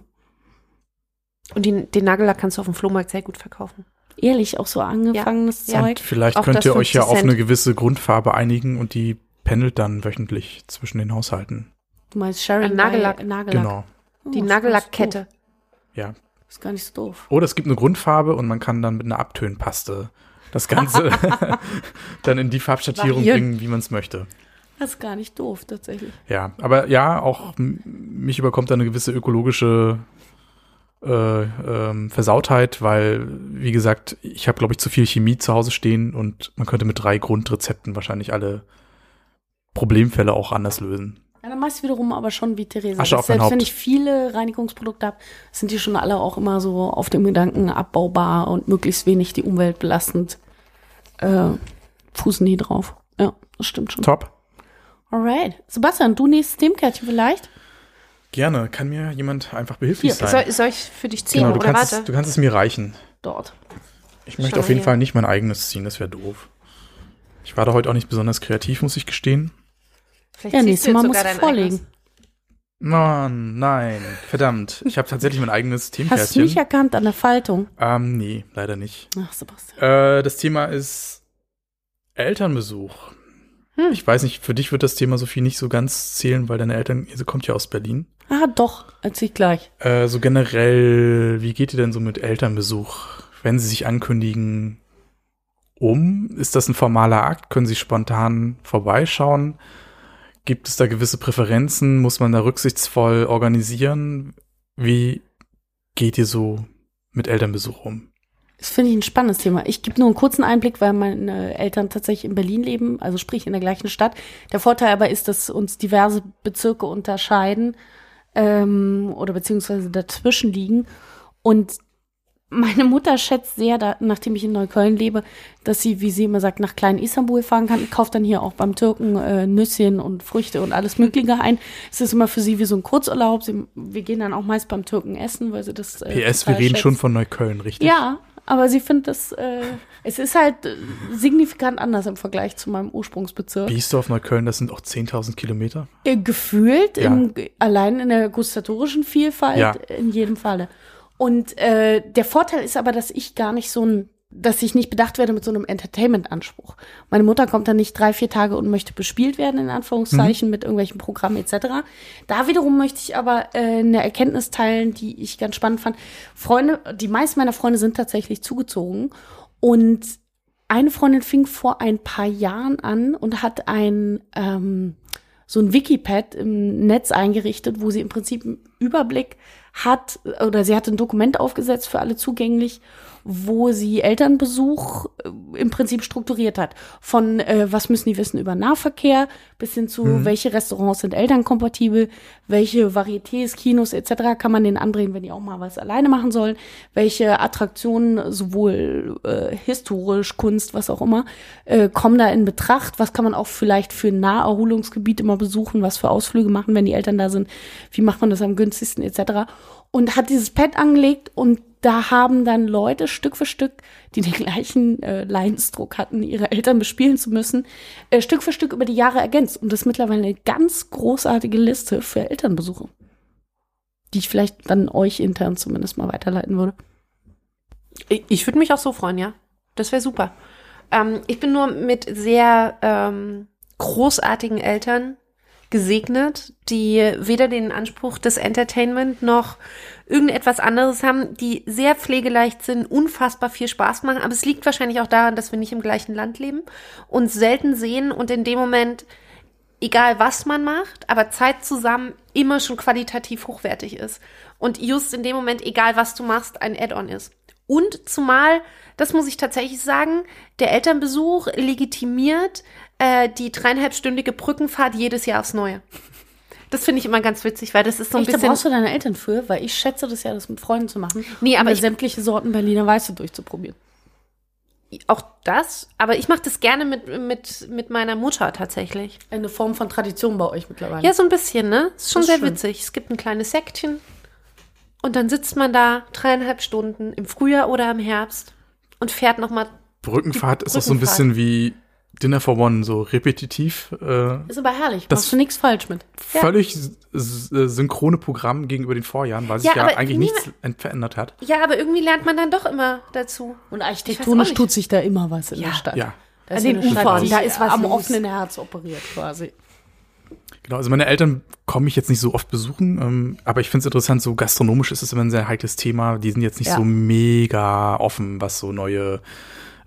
Speaker 3: Und die, den Nagellack kannst du auf dem Flohmarkt sehr gut verkaufen.
Speaker 2: Ehrlich, auch so angefangenes
Speaker 3: Ja.
Speaker 2: Zeug.
Speaker 1: Vielleicht
Speaker 3: Auch
Speaker 1: könnt ihr euch ja
Speaker 3: 50
Speaker 1: auf eine
Speaker 3: Cent.
Speaker 1: gewisse Grundfarbe einigen und die pendelt dann wöchentlich zwischen den Haushalten.
Speaker 2: Du meinst Sharing
Speaker 3: Ein Nagellack.
Speaker 2: Nagellack.
Speaker 1: Genau.
Speaker 2: Oh,
Speaker 3: Die Nagellackkette.
Speaker 1: Ja.
Speaker 2: Ist gar nicht so doof.
Speaker 1: Oder es gibt eine Grundfarbe und man kann dann mit einer Abtönpaste das Ganze dann in die Farbschattierung
Speaker 3: Variieren.
Speaker 1: bringen, wie man es möchte.
Speaker 2: Das ist gar nicht doof, tatsächlich.
Speaker 1: Ja, aber ja, auch mich überkommt da eine gewisse ökologische äh, ähm, Versautheit, weil, wie gesagt, ich habe, glaube ich, zu viel Chemie zu Hause stehen und man könnte mit drei Grundrezepten wahrscheinlich alle Problemfälle auch anders lösen.
Speaker 2: Ja, dann machst du wiederum aber schon wie Theresa.
Speaker 1: Asche auf
Speaker 2: Selbst wenn
Speaker 1: Haupt.
Speaker 2: ich viele Reinigungsprodukte habe, sind die schon alle auch immer so auf dem Gedanken abbaubar und möglichst wenig die Umwelt belastend. Äh, fußen die drauf. Ja, das stimmt schon.
Speaker 1: Top.
Speaker 2: Alright. Sebastian, du nächstes Themenkärtchen vielleicht?
Speaker 1: Gerne. Kann mir jemand einfach behilflich
Speaker 2: Hier,
Speaker 1: sein?
Speaker 3: Soll, soll ich für dich ziehen
Speaker 1: genau, du
Speaker 3: oder
Speaker 1: kannst,
Speaker 3: warte?
Speaker 1: es, du kannst es mir reichen.
Speaker 2: Dort.
Speaker 1: Ich möchte
Speaker 3: Schau
Speaker 1: auf jeden
Speaker 3: hier.
Speaker 1: Fall nicht mein eigenes ziehen, das wäre doof. Ich war da heute auch nicht besonders kreativ, muss ich gestehen.
Speaker 3: Vielleicht
Speaker 2: Ja, nächstes Mal musst du vorlegen.
Speaker 1: Mann, nein, verdammt. Ich habe tatsächlich mein eigenes
Speaker 2: Hast du
Speaker 1: Themenkärtchen.
Speaker 2: mich erkannt an der Faltung?
Speaker 1: Ähm, nee, leider nicht.
Speaker 2: Ach, Sebastian.
Speaker 1: Äh, das Thema ist Elternbesuch.
Speaker 2: Hm.
Speaker 1: Ich weiß nicht, für dich wird das Thema Sophie nicht so ganz zählen, weil deine Eltern, sie kommt ja aus Berlin.
Speaker 2: Ah, doch. Erzähl ich gleich.
Speaker 1: Äh, so generell, wie geht ihr denn so mit Elternbesuch, wenn sie sich ankündigen, um? Ist das ein formaler Akt? Können sie spontan vorbeischauen? Gibt es da gewisse Präferenzen? Muss man da rücksichtsvoll organisieren? Wie geht ihr so mit Elternbesuch um?
Speaker 2: Das finde ich ein spannendes Thema. Ich gebe nur einen kurzen Einblick, weil meine Eltern tatsächlich in Berlin leben, also sprich in der gleichen Stadt. Der Vorteil aber ist, dass uns diverse Bezirke unterscheiden ähm, oder beziehungsweise dazwischen liegen. Und meine Mutter schätzt sehr, da, nachdem ich in Neukölln lebe, dass sie, wie sie immer sagt, nach kleinen Istanbul fahren kann. Kauft dann hier auch beim Türken äh, Nüsschen und Früchte und alles Mögliche ein. Es ist immer für sie wie so ein Kurzurlaub. Sie, wir gehen dann auch meist beim Türken essen, weil sie das. Äh,
Speaker 1: PS, wir reden
Speaker 2: schätzt.
Speaker 1: schon von Neukölln, richtig?
Speaker 2: Ja, aber sie findet das, äh, es ist halt äh, signifikant anders im Vergleich zu meinem Ursprungsbezirk.
Speaker 1: Biesdorf, Neukölln, das sind auch 10.000 Kilometer.
Speaker 2: Äh, Gefühlt,
Speaker 1: Ja.
Speaker 2: im, allein in der gustatorischen Vielfalt,
Speaker 1: Ja.
Speaker 2: in jedem Falle. Und äh, der Vorteil ist aber, dass ich gar nicht so ein, dass ich nicht bedacht werde mit so einem Entertainment-Anspruch. Meine Mutter kommt dann nicht drei, vier Tage und möchte bespielt werden, in Anführungszeichen, mit irgendwelchen Programmen etc. Da wiederum möchte ich aber äh, eine Erkenntnis teilen, die ich ganz spannend fand. Freunde, die meisten meiner Freunde sind tatsächlich zugezogen und eine Freundin fing vor ein paar Jahren an und hat ein ähm, so ein Wikipad im Netz eingerichtet, wo sie im Prinzip einen Überblick hat oder sie hat ein Dokument aufgesetzt für alle zugänglich, wo sie Elternbesuch äh, im Prinzip strukturiert hat. Von äh, was müssen die wissen über Nahverkehr bis hin zu welche Restaurants sind elternkompatibel, welche Varietés, Kinos etc. kann man denen andrehen, wenn die auch mal was alleine machen sollen, welche Attraktionen sowohl äh, historisch, Kunst, was auch immer, äh, kommen da in Betracht, was kann man auch vielleicht für Naherholungsgebiete mal besuchen, was für Ausflüge machen, wenn die Eltern da sind, wie macht man das am günstigsten etc. Und hat dieses Pad angelegt und da haben dann Leute Stück für Stück, die den gleichen äh, Leidensdruck hatten, ihre Eltern bespielen zu müssen, äh, Stück für Stück über die Jahre ergänzt. Und das ist mittlerweile eine ganz großartige Liste für Elternbesuche, die ich vielleicht dann euch intern zumindest mal weiterleiten würde.
Speaker 3: Ich, ich würde mich auch so freuen, ja. Das wäre super. Ähm, ich bin nur mit sehr ähm, großartigen Eltern gesegnet, die weder den Anspruch des Entertainment noch irgendetwas anderes haben, die sehr pflegeleicht sind, unfassbar viel Spaß machen. Aber es liegt wahrscheinlich auch daran, dass wir nicht im gleichen Land leben, uns selten sehen und in dem Moment, egal was man macht, aber Zeit zusammen immer schon qualitativ hochwertig ist. Und just in dem Moment, egal was du machst, ein Add-on ist. Und zumal, das muss ich tatsächlich sagen, der Elternbesuch legitimiert äh, die dreieinhalbstündige Brückenfahrt jedes Jahr aufs Neue. Das finde ich immer ganz witzig, weil das ist so ein
Speaker 2: Echt, da
Speaker 3: bisschen.
Speaker 2: brauchst du deine Eltern für, weil ich schätze das ja, das mit Freunden zu machen.
Speaker 3: Nee, aber
Speaker 2: um
Speaker 3: ich-
Speaker 2: sämtliche Sorten Berliner Weiße durchzuprobieren.
Speaker 3: auch das, aber ich mache das gerne mit, mit, mit meiner Mutter tatsächlich.
Speaker 2: Eine Form von Tradition bei euch mittlerweile.
Speaker 3: Ja, so ein bisschen, ne? Ist schon
Speaker 2: ist
Speaker 3: sehr
Speaker 2: schön.
Speaker 3: witzig. Es gibt ein kleines Säckchen und dann sitzt man da dreieinhalb Stunden im Frühjahr oder im Herbst und fährt nochmal.
Speaker 1: Brückenfahrt ist auch so ein bisschen wie Dinner for One, so repetitiv. Äh,
Speaker 2: Ist aber herrlich.
Speaker 1: Das-
Speaker 2: Machst du nichts falsch mit.
Speaker 1: Völlig äh, synchrone Programm gegenüber den Vorjahren, weil sich
Speaker 3: Ja,
Speaker 1: ja, eigentlich nichts verändert hat.
Speaker 3: Ja, aber irgendwie lernt man dann doch immer dazu.
Speaker 2: Und architektonisch tut sich da immer was in
Speaker 3: Ja.
Speaker 2: der Stadt.
Speaker 1: Ja,
Speaker 2: Da
Speaker 3: An
Speaker 2: ist
Speaker 3: den Ufern, da ist was
Speaker 2: am
Speaker 3: los.
Speaker 2: offenen Herz operiert quasi.
Speaker 1: genau. Also meine Eltern komme ich jetzt nicht so oft besuchen, ähm, aber ich finde es interessant, so gastronomisch ist es immer ein sehr heikles Thema. Die sind jetzt nicht
Speaker 2: Ja.
Speaker 1: so mega offen, was so neue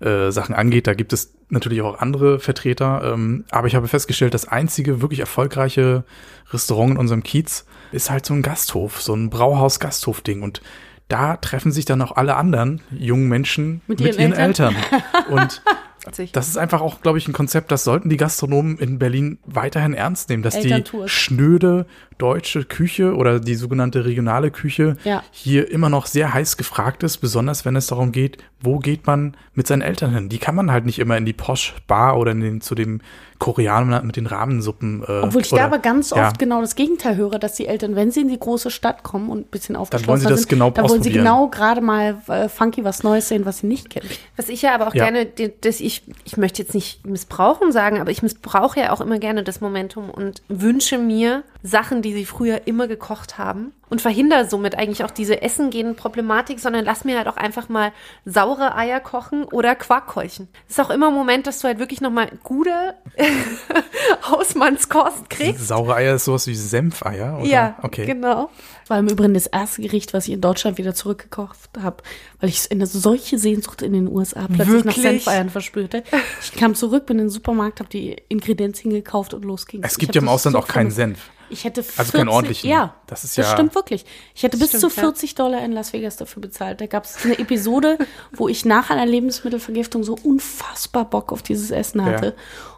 Speaker 1: äh, Sachen angeht. Da gibt es natürlich auch andere Vertreter. Ähm, aber ich habe festgestellt, das einzige wirklich erfolgreiche Restaurant in unserem Kiez ist halt so ein Gasthof, so ein Brauhaus-Gasthof-Ding. Und da treffen sich dann auch alle anderen jungen Menschen
Speaker 2: Mit
Speaker 1: mit,
Speaker 2: ihren
Speaker 1: ihren, Eltern. Und
Speaker 3: Witzig.
Speaker 1: das ist einfach auch, glaube ich, ein Konzept, das sollten die Gastronomen in Berlin weiterhin ernst nehmen, dass die schnöde deutsche Küche oder die sogenannte regionale Küche
Speaker 2: Ja.
Speaker 1: hier immer noch sehr heiß gefragt ist, besonders wenn es darum geht, wo geht man mit seinen Eltern hin? Die kann man halt nicht immer in die Posh Bar oder in den, zu dem Koreaner mit den Rahmensuppen. Äh,
Speaker 2: Obwohl ich
Speaker 1: oder,
Speaker 2: da aber ganz
Speaker 1: ja.
Speaker 2: oft genau das Gegenteil höre, dass die Eltern, wenn sie in die große Stadt kommen und ein bisschen aufgeschlossen
Speaker 1: wollen sie das
Speaker 2: sind,
Speaker 1: genau
Speaker 2: dann wollen sie genau gerade mal äh, funky was Neues sehen, was sie nicht kennen.
Speaker 3: Was ich ja aber auch
Speaker 1: Ja.
Speaker 3: gerne, die- das ich, ich möchte jetzt nicht missbrauchen sagen, aber ich missbrauche ja auch immer gerne das Momentum und wünsche mir Sachen, die sie früher immer gekocht haben und verhindere somit eigentlich auch diese Essen gehen Problematik, sondern lass mir halt auch einfach mal saure Eier kochen oder Quark keuchen. Das ist auch immer ein Moment, dass du halt wirklich nochmal gute Hausmannskost kriegst.
Speaker 1: Saure Eier ist sowas wie Senfeier? Oder?
Speaker 3: Ja,
Speaker 1: okay.
Speaker 3: genau.
Speaker 2: War im Übrigen das erste Gericht, was ich in Deutschland wieder zurückgekocht habe, weil ich eine solche Sehnsucht in den USA plötzlich nach
Speaker 3: Wirklich?
Speaker 2: Senfeiern verspürte. Ich kam zurück, bin in den Supermarkt, habe die Ingredienzien gekauft und los ging's.
Speaker 1: Es gibt
Speaker 2: Ich
Speaker 1: ja im Ausland
Speaker 2: so
Speaker 1: auch keinen. Senf.
Speaker 2: Ich hätte 40,
Speaker 1: Also keinen ordentlichen.
Speaker 2: Ja,
Speaker 1: Das ist
Speaker 2: das
Speaker 1: ja-
Speaker 2: stimmt wirklich. Ich hätte bis
Speaker 3: Stimmt,
Speaker 2: zu
Speaker 3: ja.
Speaker 2: 40 Dollar in Las Vegas dafür bezahlt. Da gab es eine Episode, wo ich nach einer Lebensmittelvergiftung so unfassbar Bock auf dieses Essen hatte.
Speaker 1: Ja.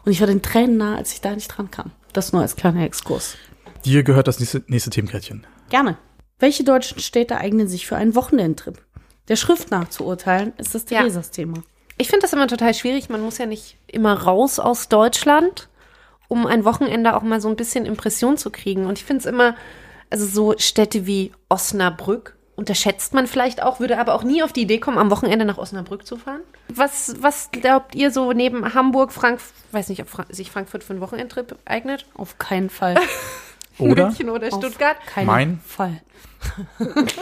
Speaker 2: Und ich war den Tränen nah, als ich da nicht dran kam. Das nur als kleiner Exkurs.
Speaker 1: Dir gehört das nächste, nächste Themenkärtchen.
Speaker 2: Gerne. Welche deutschen Städte eignen sich für einen Wochenendtrip? Der Schrift nach zu urteilen, ist das
Speaker 3: Ja.
Speaker 2: Theresas Thema.
Speaker 3: Ich finde das immer total schwierig. Man muss ja nicht immer raus aus Deutschland, um ein Wochenende auch mal so ein bisschen Impression zu kriegen. Und ich finde es immer, also so Städte wie Osnabrück unterschätzt man vielleicht auch, würde aber auch nie auf die Idee kommen, am Wochenende nach Osnabrück zu fahren. Was, was glaubt ihr so neben Hamburg, Frankfurt, weiß nicht, ob Fra sich Frankfurt für einen Wochenendtrip eignet?
Speaker 2: Auf keinen Fall.
Speaker 1: Oder?
Speaker 3: München oder
Speaker 2: Auf
Speaker 3: Stuttgart?
Speaker 2: Keinen
Speaker 1: Mein?
Speaker 2: Fall.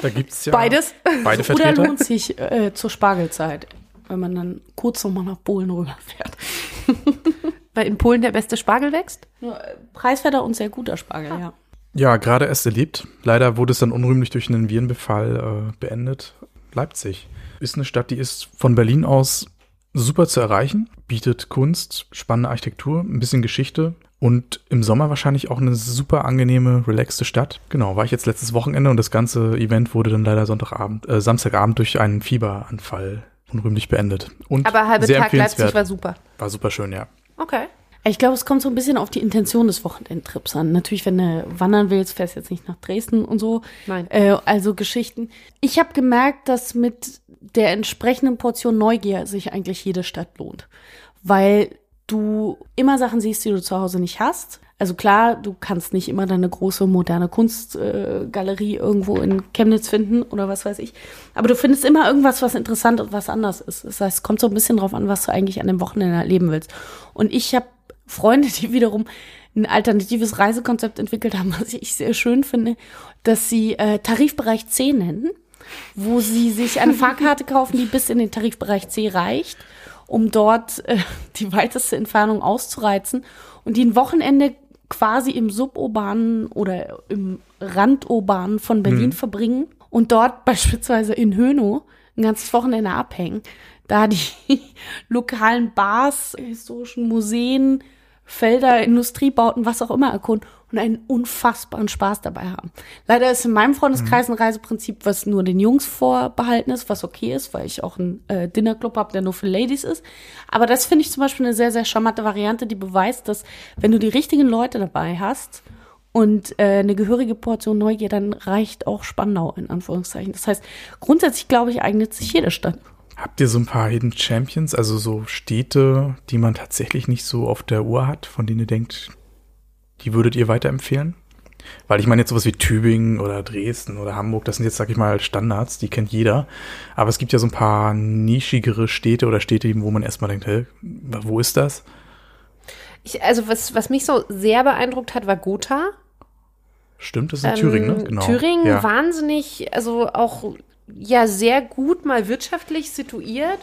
Speaker 1: Da gibt's ja
Speaker 3: Beides?
Speaker 1: beide
Speaker 2: Oder
Speaker 1: Vertreter.
Speaker 2: lohnt sich äh, zur Spargelzeit, wenn man dann kurz nochmal nach Polen rüberfährt.
Speaker 3: Weil in Polen der beste Spargel wächst?
Speaker 2: Nur, äh, Preiswerter und sehr guter Spargel, ja.
Speaker 1: Ja, gerade erst erlebt. Leider wurde es dann unrühmlich durch einen Virenbefall äh, beendet. Leipzig ist eine Stadt, die ist von Berlin aus super zu erreichen, bietet Kunst, spannende Architektur, ein bisschen Geschichte und im Sommer wahrscheinlich auch eine super angenehme, relaxte Stadt. Genau, war ich jetzt letztes Wochenende und das ganze Event wurde dann leider Sonntagabend, äh, Samstagabend durch einen Fieberanfall unrühmlich beendet. Und
Speaker 3: Aber halbe
Speaker 1: sehr
Speaker 3: Tag Leipzig war super.
Speaker 1: war super schön, ja.
Speaker 3: Okay.
Speaker 2: Ich glaube, es kommt so ein bisschen auf die Intention des Wochenendtrips an. Natürlich, wenn du wandern willst, fährst du jetzt nicht nach Dresden und so.
Speaker 3: Nein.
Speaker 2: Äh, also Geschichten. Ich habe gemerkt, dass mit der entsprechenden Portion Neugier sich eigentlich jede Stadt lohnt. Weil du immer Sachen siehst, die du zu Hause nicht hast. Also klar, du kannst nicht immer deine große moderne Kunstgalerie äh, irgendwo in Chemnitz finden oder was weiß ich. Aber du findest immer irgendwas, was interessant und was anders ist. Das heißt, es kommt so ein bisschen drauf an, was du eigentlich an dem Wochenende erleben willst. Und ich habe Freunde, die wiederum ein alternatives Reisekonzept entwickelt haben, was ich sehr schön finde, dass sie äh, Tarifbereich C nennen, wo sie sich eine Fahrkarte kaufen, die bis in den Tarifbereich C reicht, um dort äh, die weiteste Entfernung auszureizen und die ein Wochenende quasi im suburbanen oder im randurbanen von Berlin
Speaker 1: Mhm.
Speaker 2: verbringen und dort beispielsweise in Hönow ein ganzes Wochenende abhängen. Da die lokalen Bars, historischen Museen, Felder, Industriebauten, was auch immer erkunden und einen unfassbaren Spaß dabei haben. Leider ist in meinem Freundeskreis ein Reiseprinzip, was nur den Jungs vorbehalten ist, was okay ist, weil ich auch einen äh, Dinnerclub habe, der nur für Ladies ist. Aber das finde ich zum Beispiel eine sehr, sehr charmante Variante, die beweist, dass wenn du die richtigen Leute dabei hast und äh, eine gehörige Portion Neugier, dann reicht auch Spandau in Anführungszeichen. Das heißt, grundsätzlich glaube ich, eignet sich jede Stadt.
Speaker 1: Habt ihr so ein paar Hidden Champions, also so Städte, die man tatsächlich nicht so auf der Uhr hat, von denen ihr denkt, die würdet ihr weiterempfehlen? Weil ich meine jetzt sowas wie Tübingen oder Dresden oder Hamburg, das sind jetzt, sag ich mal, Standards, die kennt jeder. Aber es gibt ja so ein paar nischigere Städte oder Städte, wo man erstmal denkt, hä, wo ist das?
Speaker 3: Ich, also was, was mich so sehr beeindruckt hat, war Gotha.
Speaker 1: Stimmt, das ist in Thüringen, ne?
Speaker 3: Ähm, Thüringen,
Speaker 1: ja.
Speaker 3: wahnsinnig, also auch ja sehr gut mal wirtschaftlich situiert.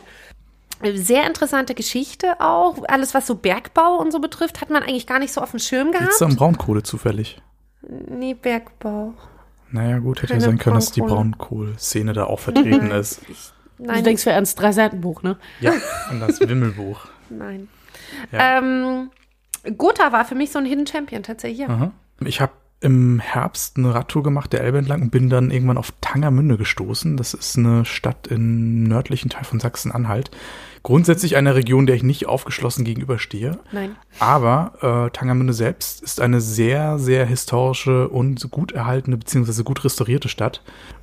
Speaker 3: Sehr interessante Geschichte auch. Alles, was so Bergbau und so betrifft, hat man eigentlich gar nicht so auf dem Schirm gehabt.
Speaker 1: Da um Braunkohle zufällig?
Speaker 3: Nee, Bergbau.
Speaker 1: Naja, gut, hätte ja sein können, dass die. Braunkohl-Szene da auch vertreten ist.
Speaker 2: Du
Speaker 3: Nein,
Speaker 2: denkst, wir ernst drei Seitenbuch, ne?
Speaker 1: Ja, und das Wimmelbuch.
Speaker 3: nein.
Speaker 1: Ja.
Speaker 3: Ähm, Gotha war für mich so ein Hidden Champion tatsächlich. Ja.
Speaker 1: Aha. Ich habe im Herbst eine Radtour gemacht, der Elbe entlang, und bin dann irgendwann auf Tangermünde gestoßen. Das ist eine Stadt im nördlichen Teil von Sachsen-Anhalt. Grundsätzlich eine Region, der ich nicht aufgeschlossen gegenüberstehe.
Speaker 3: Nein.
Speaker 1: Aber äh, Tangermünde selbst ist eine sehr, sehr historische und gut erhaltene bzw. gut restaurierte Stadt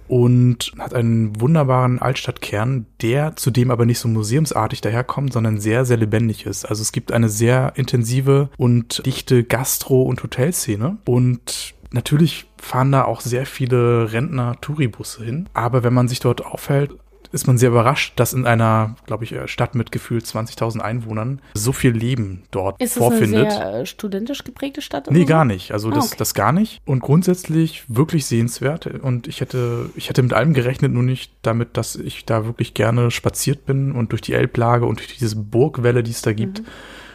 Speaker 1: und hat einen wunderbaren Altstadtkern, der zudem aber nicht so museumsartig daherkommt, sondern sehr, sehr lebendig ist. Also es gibt eine sehr intensive und dichte Gastro- und Hotelszene und Natürlich fahren da auch sehr viele Rentner-Touribusse hin, aber wenn man sich dort aufhält, ist man sehr überrascht, dass in einer, glaube ich, äh, Stadt mit gefühlt 20.000 Einwohnern so viel Leben dort
Speaker 2: Ist es eine
Speaker 1: vorfindet.
Speaker 2: sehr äh, studentisch geprägte Stadt? oder
Speaker 1: Nee,
Speaker 2: so?
Speaker 1: gar nicht. Also
Speaker 2: Ah,
Speaker 1: das,
Speaker 2: okay.
Speaker 1: das gar nicht. Und grundsätzlich wirklich sehenswert. Und ich hätte, ich hätte mit allem gerechnet, nur nicht damit, dass ich da wirklich gerne spaziert bin und durch die Elblage und durch diese Burgwelle, die es da gibt,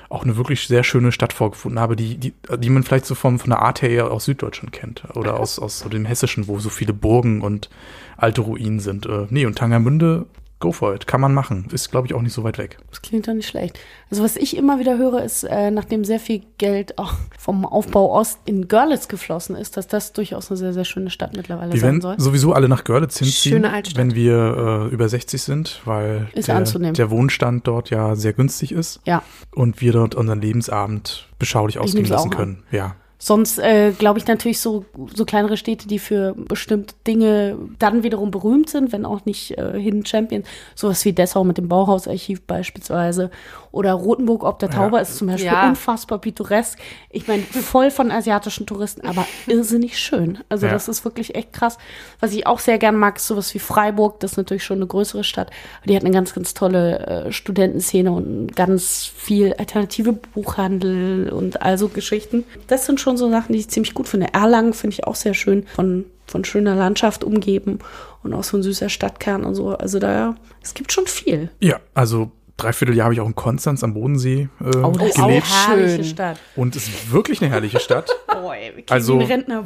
Speaker 1: auch eine wirklich sehr schöne Stadt vorgefunden habe, die, die, die man vielleicht so vom, von der Art her eher aus Süddeutschland kennt. Oder aus, aus so dem Hessischen, wo so viele Burgen und alte Ruinen sind. Äh, nee, und Tangermünde, go for it. Kann man machen. Ist, glaube ich, auch nicht so weit weg.
Speaker 2: Das klingt doch nicht schlecht. Also was ich immer wieder höre, ist, äh, nachdem sehr viel Geld auch vom Aufbau Ost in Görlitz geflossen ist, dass das durchaus eine sehr, sehr schöne Stadt mittlerweile
Speaker 1: Wir
Speaker 2: sein soll.
Speaker 1: sowieso alle nach Görlitz hinziehen,
Speaker 3: Schöne Altstadt.
Speaker 1: wenn wir äh, über 60 sind, weil
Speaker 2: Ist
Speaker 1: der,
Speaker 2: anzunehmen.
Speaker 1: der Wohnstand dort ja sehr günstig ist
Speaker 2: Ja.
Speaker 1: und wir dort unseren Lebensabend beschaulich ausgehen
Speaker 2: nehm's
Speaker 1: lassen
Speaker 2: auch an.
Speaker 1: können. Ja.
Speaker 2: Sonst äh, glaube ich natürlich so, so kleinere Städte, die für bestimmte Dinge dann wiederum berühmt sind, wenn auch nicht äh, Hidden Champion. Sowas wie Dessau mit dem Bauhausarchiv beispielsweise. Oder Rothenburg ob der Tauber ist zum Beispiel
Speaker 3: Ja.
Speaker 2: unfassbar pittoresk. Ich meine, voll von asiatischen Touristen, aber irrsinnig schön. Also
Speaker 1: Ja.
Speaker 2: das ist wirklich echt krass. Was ich auch sehr gern mag, ist sowas wie Freiburg. Das ist natürlich schon eine größere Stadt. Aber die hat eine ganz, ganz tolle äh, Studentenszene und ganz viel alternative Buchhandel und also Geschichten. Das sind schon so Sachen, die ich ziemlich gut finde. Erlangen finde ich auch sehr schön, von, von schöner Landschaft umgeben und auch so ein süßer Stadtkern und so. Also da, es gibt schon viel.
Speaker 1: Ja, also dreiviertel Jahr habe ich auch in Konstanz am Bodensee äh,
Speaker 2: Oh, das ist
Speaker 1: gelebt
Speaker 2: auch herrliche
Speaker 3: Schön.
Speaker 2: Stadt.
Speaker 1: und es ist wirklich eine herrliche Stadt.
Speaker 2: Boah, ey, wir
Speaker 1: Also-
Speaker 2: also.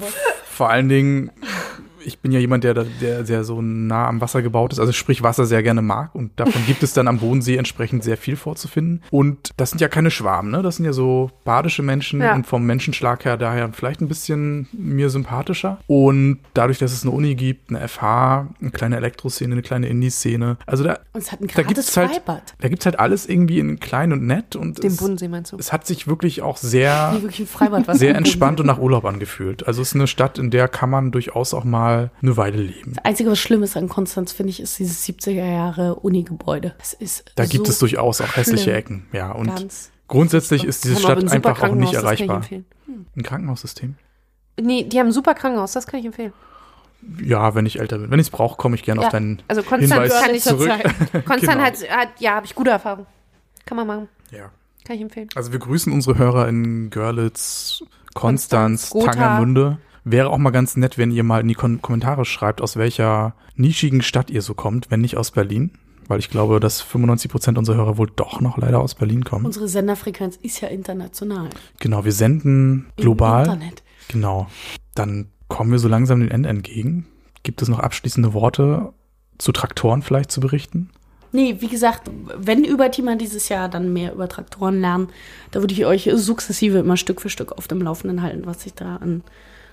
Speaker 1: Vor allen Dingen, ich bin ja jemand, der, der, der so nah am Wasser gebaut ist, also sprich Wasser sehr gerne mag und davon gibt es dann am Bodensee entsprechend sehr viel vorzufinden. Und das sind ja keine Schwaben, ne? Das sind ja so badische Menschen
Speaker 3: Ja.
Speaker 1: und vom Menschenschlag her daher vielleicht ein bisschen mir sympathischer. Und dadurch, dass es eine Uni gibt, eine FH, eine kleine Elektroszene, eine kleine Indie-Szene, also da,
Speaker 2: Und es hat ein
Speaker 1: da gibt's halt,
Speaker 2: Freibad.
Speaker 1: da gibt's halt alles irgendwie in klein und nett und
Speaker 3: Den
Speaker 1: es,
Speaker 3: Bodensee meinst du?
Speaker 1: es hat sich wirklich auch sehr
Speaker 2: wirklich Freibad.
Speaker 1: sehr entspannt und nach Urlaub angefühlt. Also es ist eine Stadt, in der kann man durchaus auch mal eine Weile leben.
Speaker 2: Das Einzige, was schlimm ist an Konstanz, finde ich, ist dieses 70er Jahre Uni-Gebäude. Es ist
Speaker 1: Da
Speaker 2: so
Speaker 1: gibt es durchaus auch hässliche. Ecken, ja. Und
Speaker 2: Ganz.
Speaker 1: Grundsätzlich ist diese Stadt
Speaker 3: ein
Speaker 1: einfach auch nicht erreichbar.
Speaker 3: empfehlen.
Speaker 1: Ein Krankenhaussystem?
Speaker 3: Nee, die haben ein super Krankenhaus, das kann ich empfehlen.
Speaker 1: Ja, wenn ich älter bin. Wenn ich es brauche, komme ich gerne
Speaker 3: Ja.
Speaker 1: auf deinen
Speaker 3: Also Konstanz
Speaker 1: Hinweis
Speaker 3: kann ich
Speaker 1: zurück.
Speaker 3: Konstanz
Speaker 1: Genau.
Speaker 3: hat, hat, ja, habe ich gute Erfahrung. Kann man machen,
Speaker 1: Ja.
Speaker 3: kann ich empfehlen.
Speaker 1: Also wir grüßen unsere Hörer in Görlitz, Konstanz,
Speaker 3: Konstanz, Gotha.
Speaker 1: Tangermünde. Wäre auch mal ganz nett, wenn ihr mal in die Kon Kommentare schreibt, aus welcher nischigen Stadt ihr so kommt, wenn nicht aus Berlin. Weil ich glaube, dass 95 Prozent unserer Hörer wohl doch noch leider aus Berlin kommen.
Speaker 2: Unsere Senderfrequenz ist ja international.
Speaker 1: Genau, wir senden
Speaker 2: Im
Speaker 1: global.
Speaker 2: Internet.
Speaker 1: Genau. Dann kommen wir so langsam dem Ende entgegen. Gibt es noch abschließende Worte zu Traktoren vielleicht zu berichten?
Speaker 2: Nee, wie gesagt, wenn über Thema dieses Jahr, dann mehr über Traktoren lernen. Da würde ich euch sukzessive immer Stück für Stück auf dem Laufenden halten, was sich da an,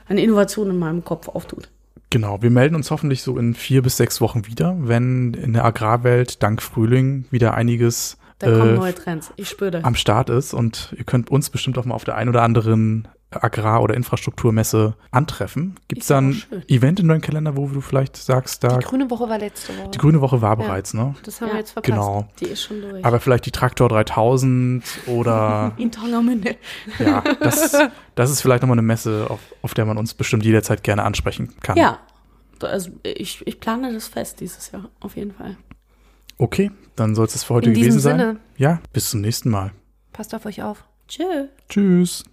Speaker 2: an Innovationen in meinem Kopf auftut.
Speaker 1: Genau, wir melden uns hoffentlich so in vier bis sechs Wochen wieder, wenn in der Agrarwelt dank Frühling wieder einiges
Speaker 2: Da kommen
Speaker 1: äh,
Speaker 2: neue Trends. Ich spüre das.
Speaker 1: am Start ist und ihr könnt uns bestimmt auch mal auf der ein oder anderen Agrar- oder Infrastrukturmesse antreffen. Gibt es
Speaker 2: ja
Speaker 1: da ein. Event in deinem Kalender, wo du vielleicht sagst, da
Speaker 3: Die grüne Woche war letzte Woche.
Speaker 1: die grüne Woche war bereits, ne?
Speaker 3: das haben
Speaker 2: Ja.
Speaker 3: wir jetzt verpasst.
Speaker 1: Genau.
Speaker 2: Die ist schon durch.
Speaker 1: Aber vielleicht die Traktor 3000 oder
Speaker 2: in Tongermünde.
Speaker 1: ja, das, das ist vielleicht nochmal eine Messe, auf, auf der man uns bestimmt jederzeit gerne ansprechen kann.
Speaker 2: Ja. Also ich, ich plane das fest dieses Jahr, auf jeden Fall.
Speaker 1: Okay, dann soll es das für heute
Speaker 3: In diesem
Speaker 1: gewesen sein.
Speaker 3: Sinne.
Speaker 1: Ja, bis zum nächsten Mal.
Speaker 3: Passt auf euch auf.
Speaker 2: Tschö.
Speaker 1: Tschüss.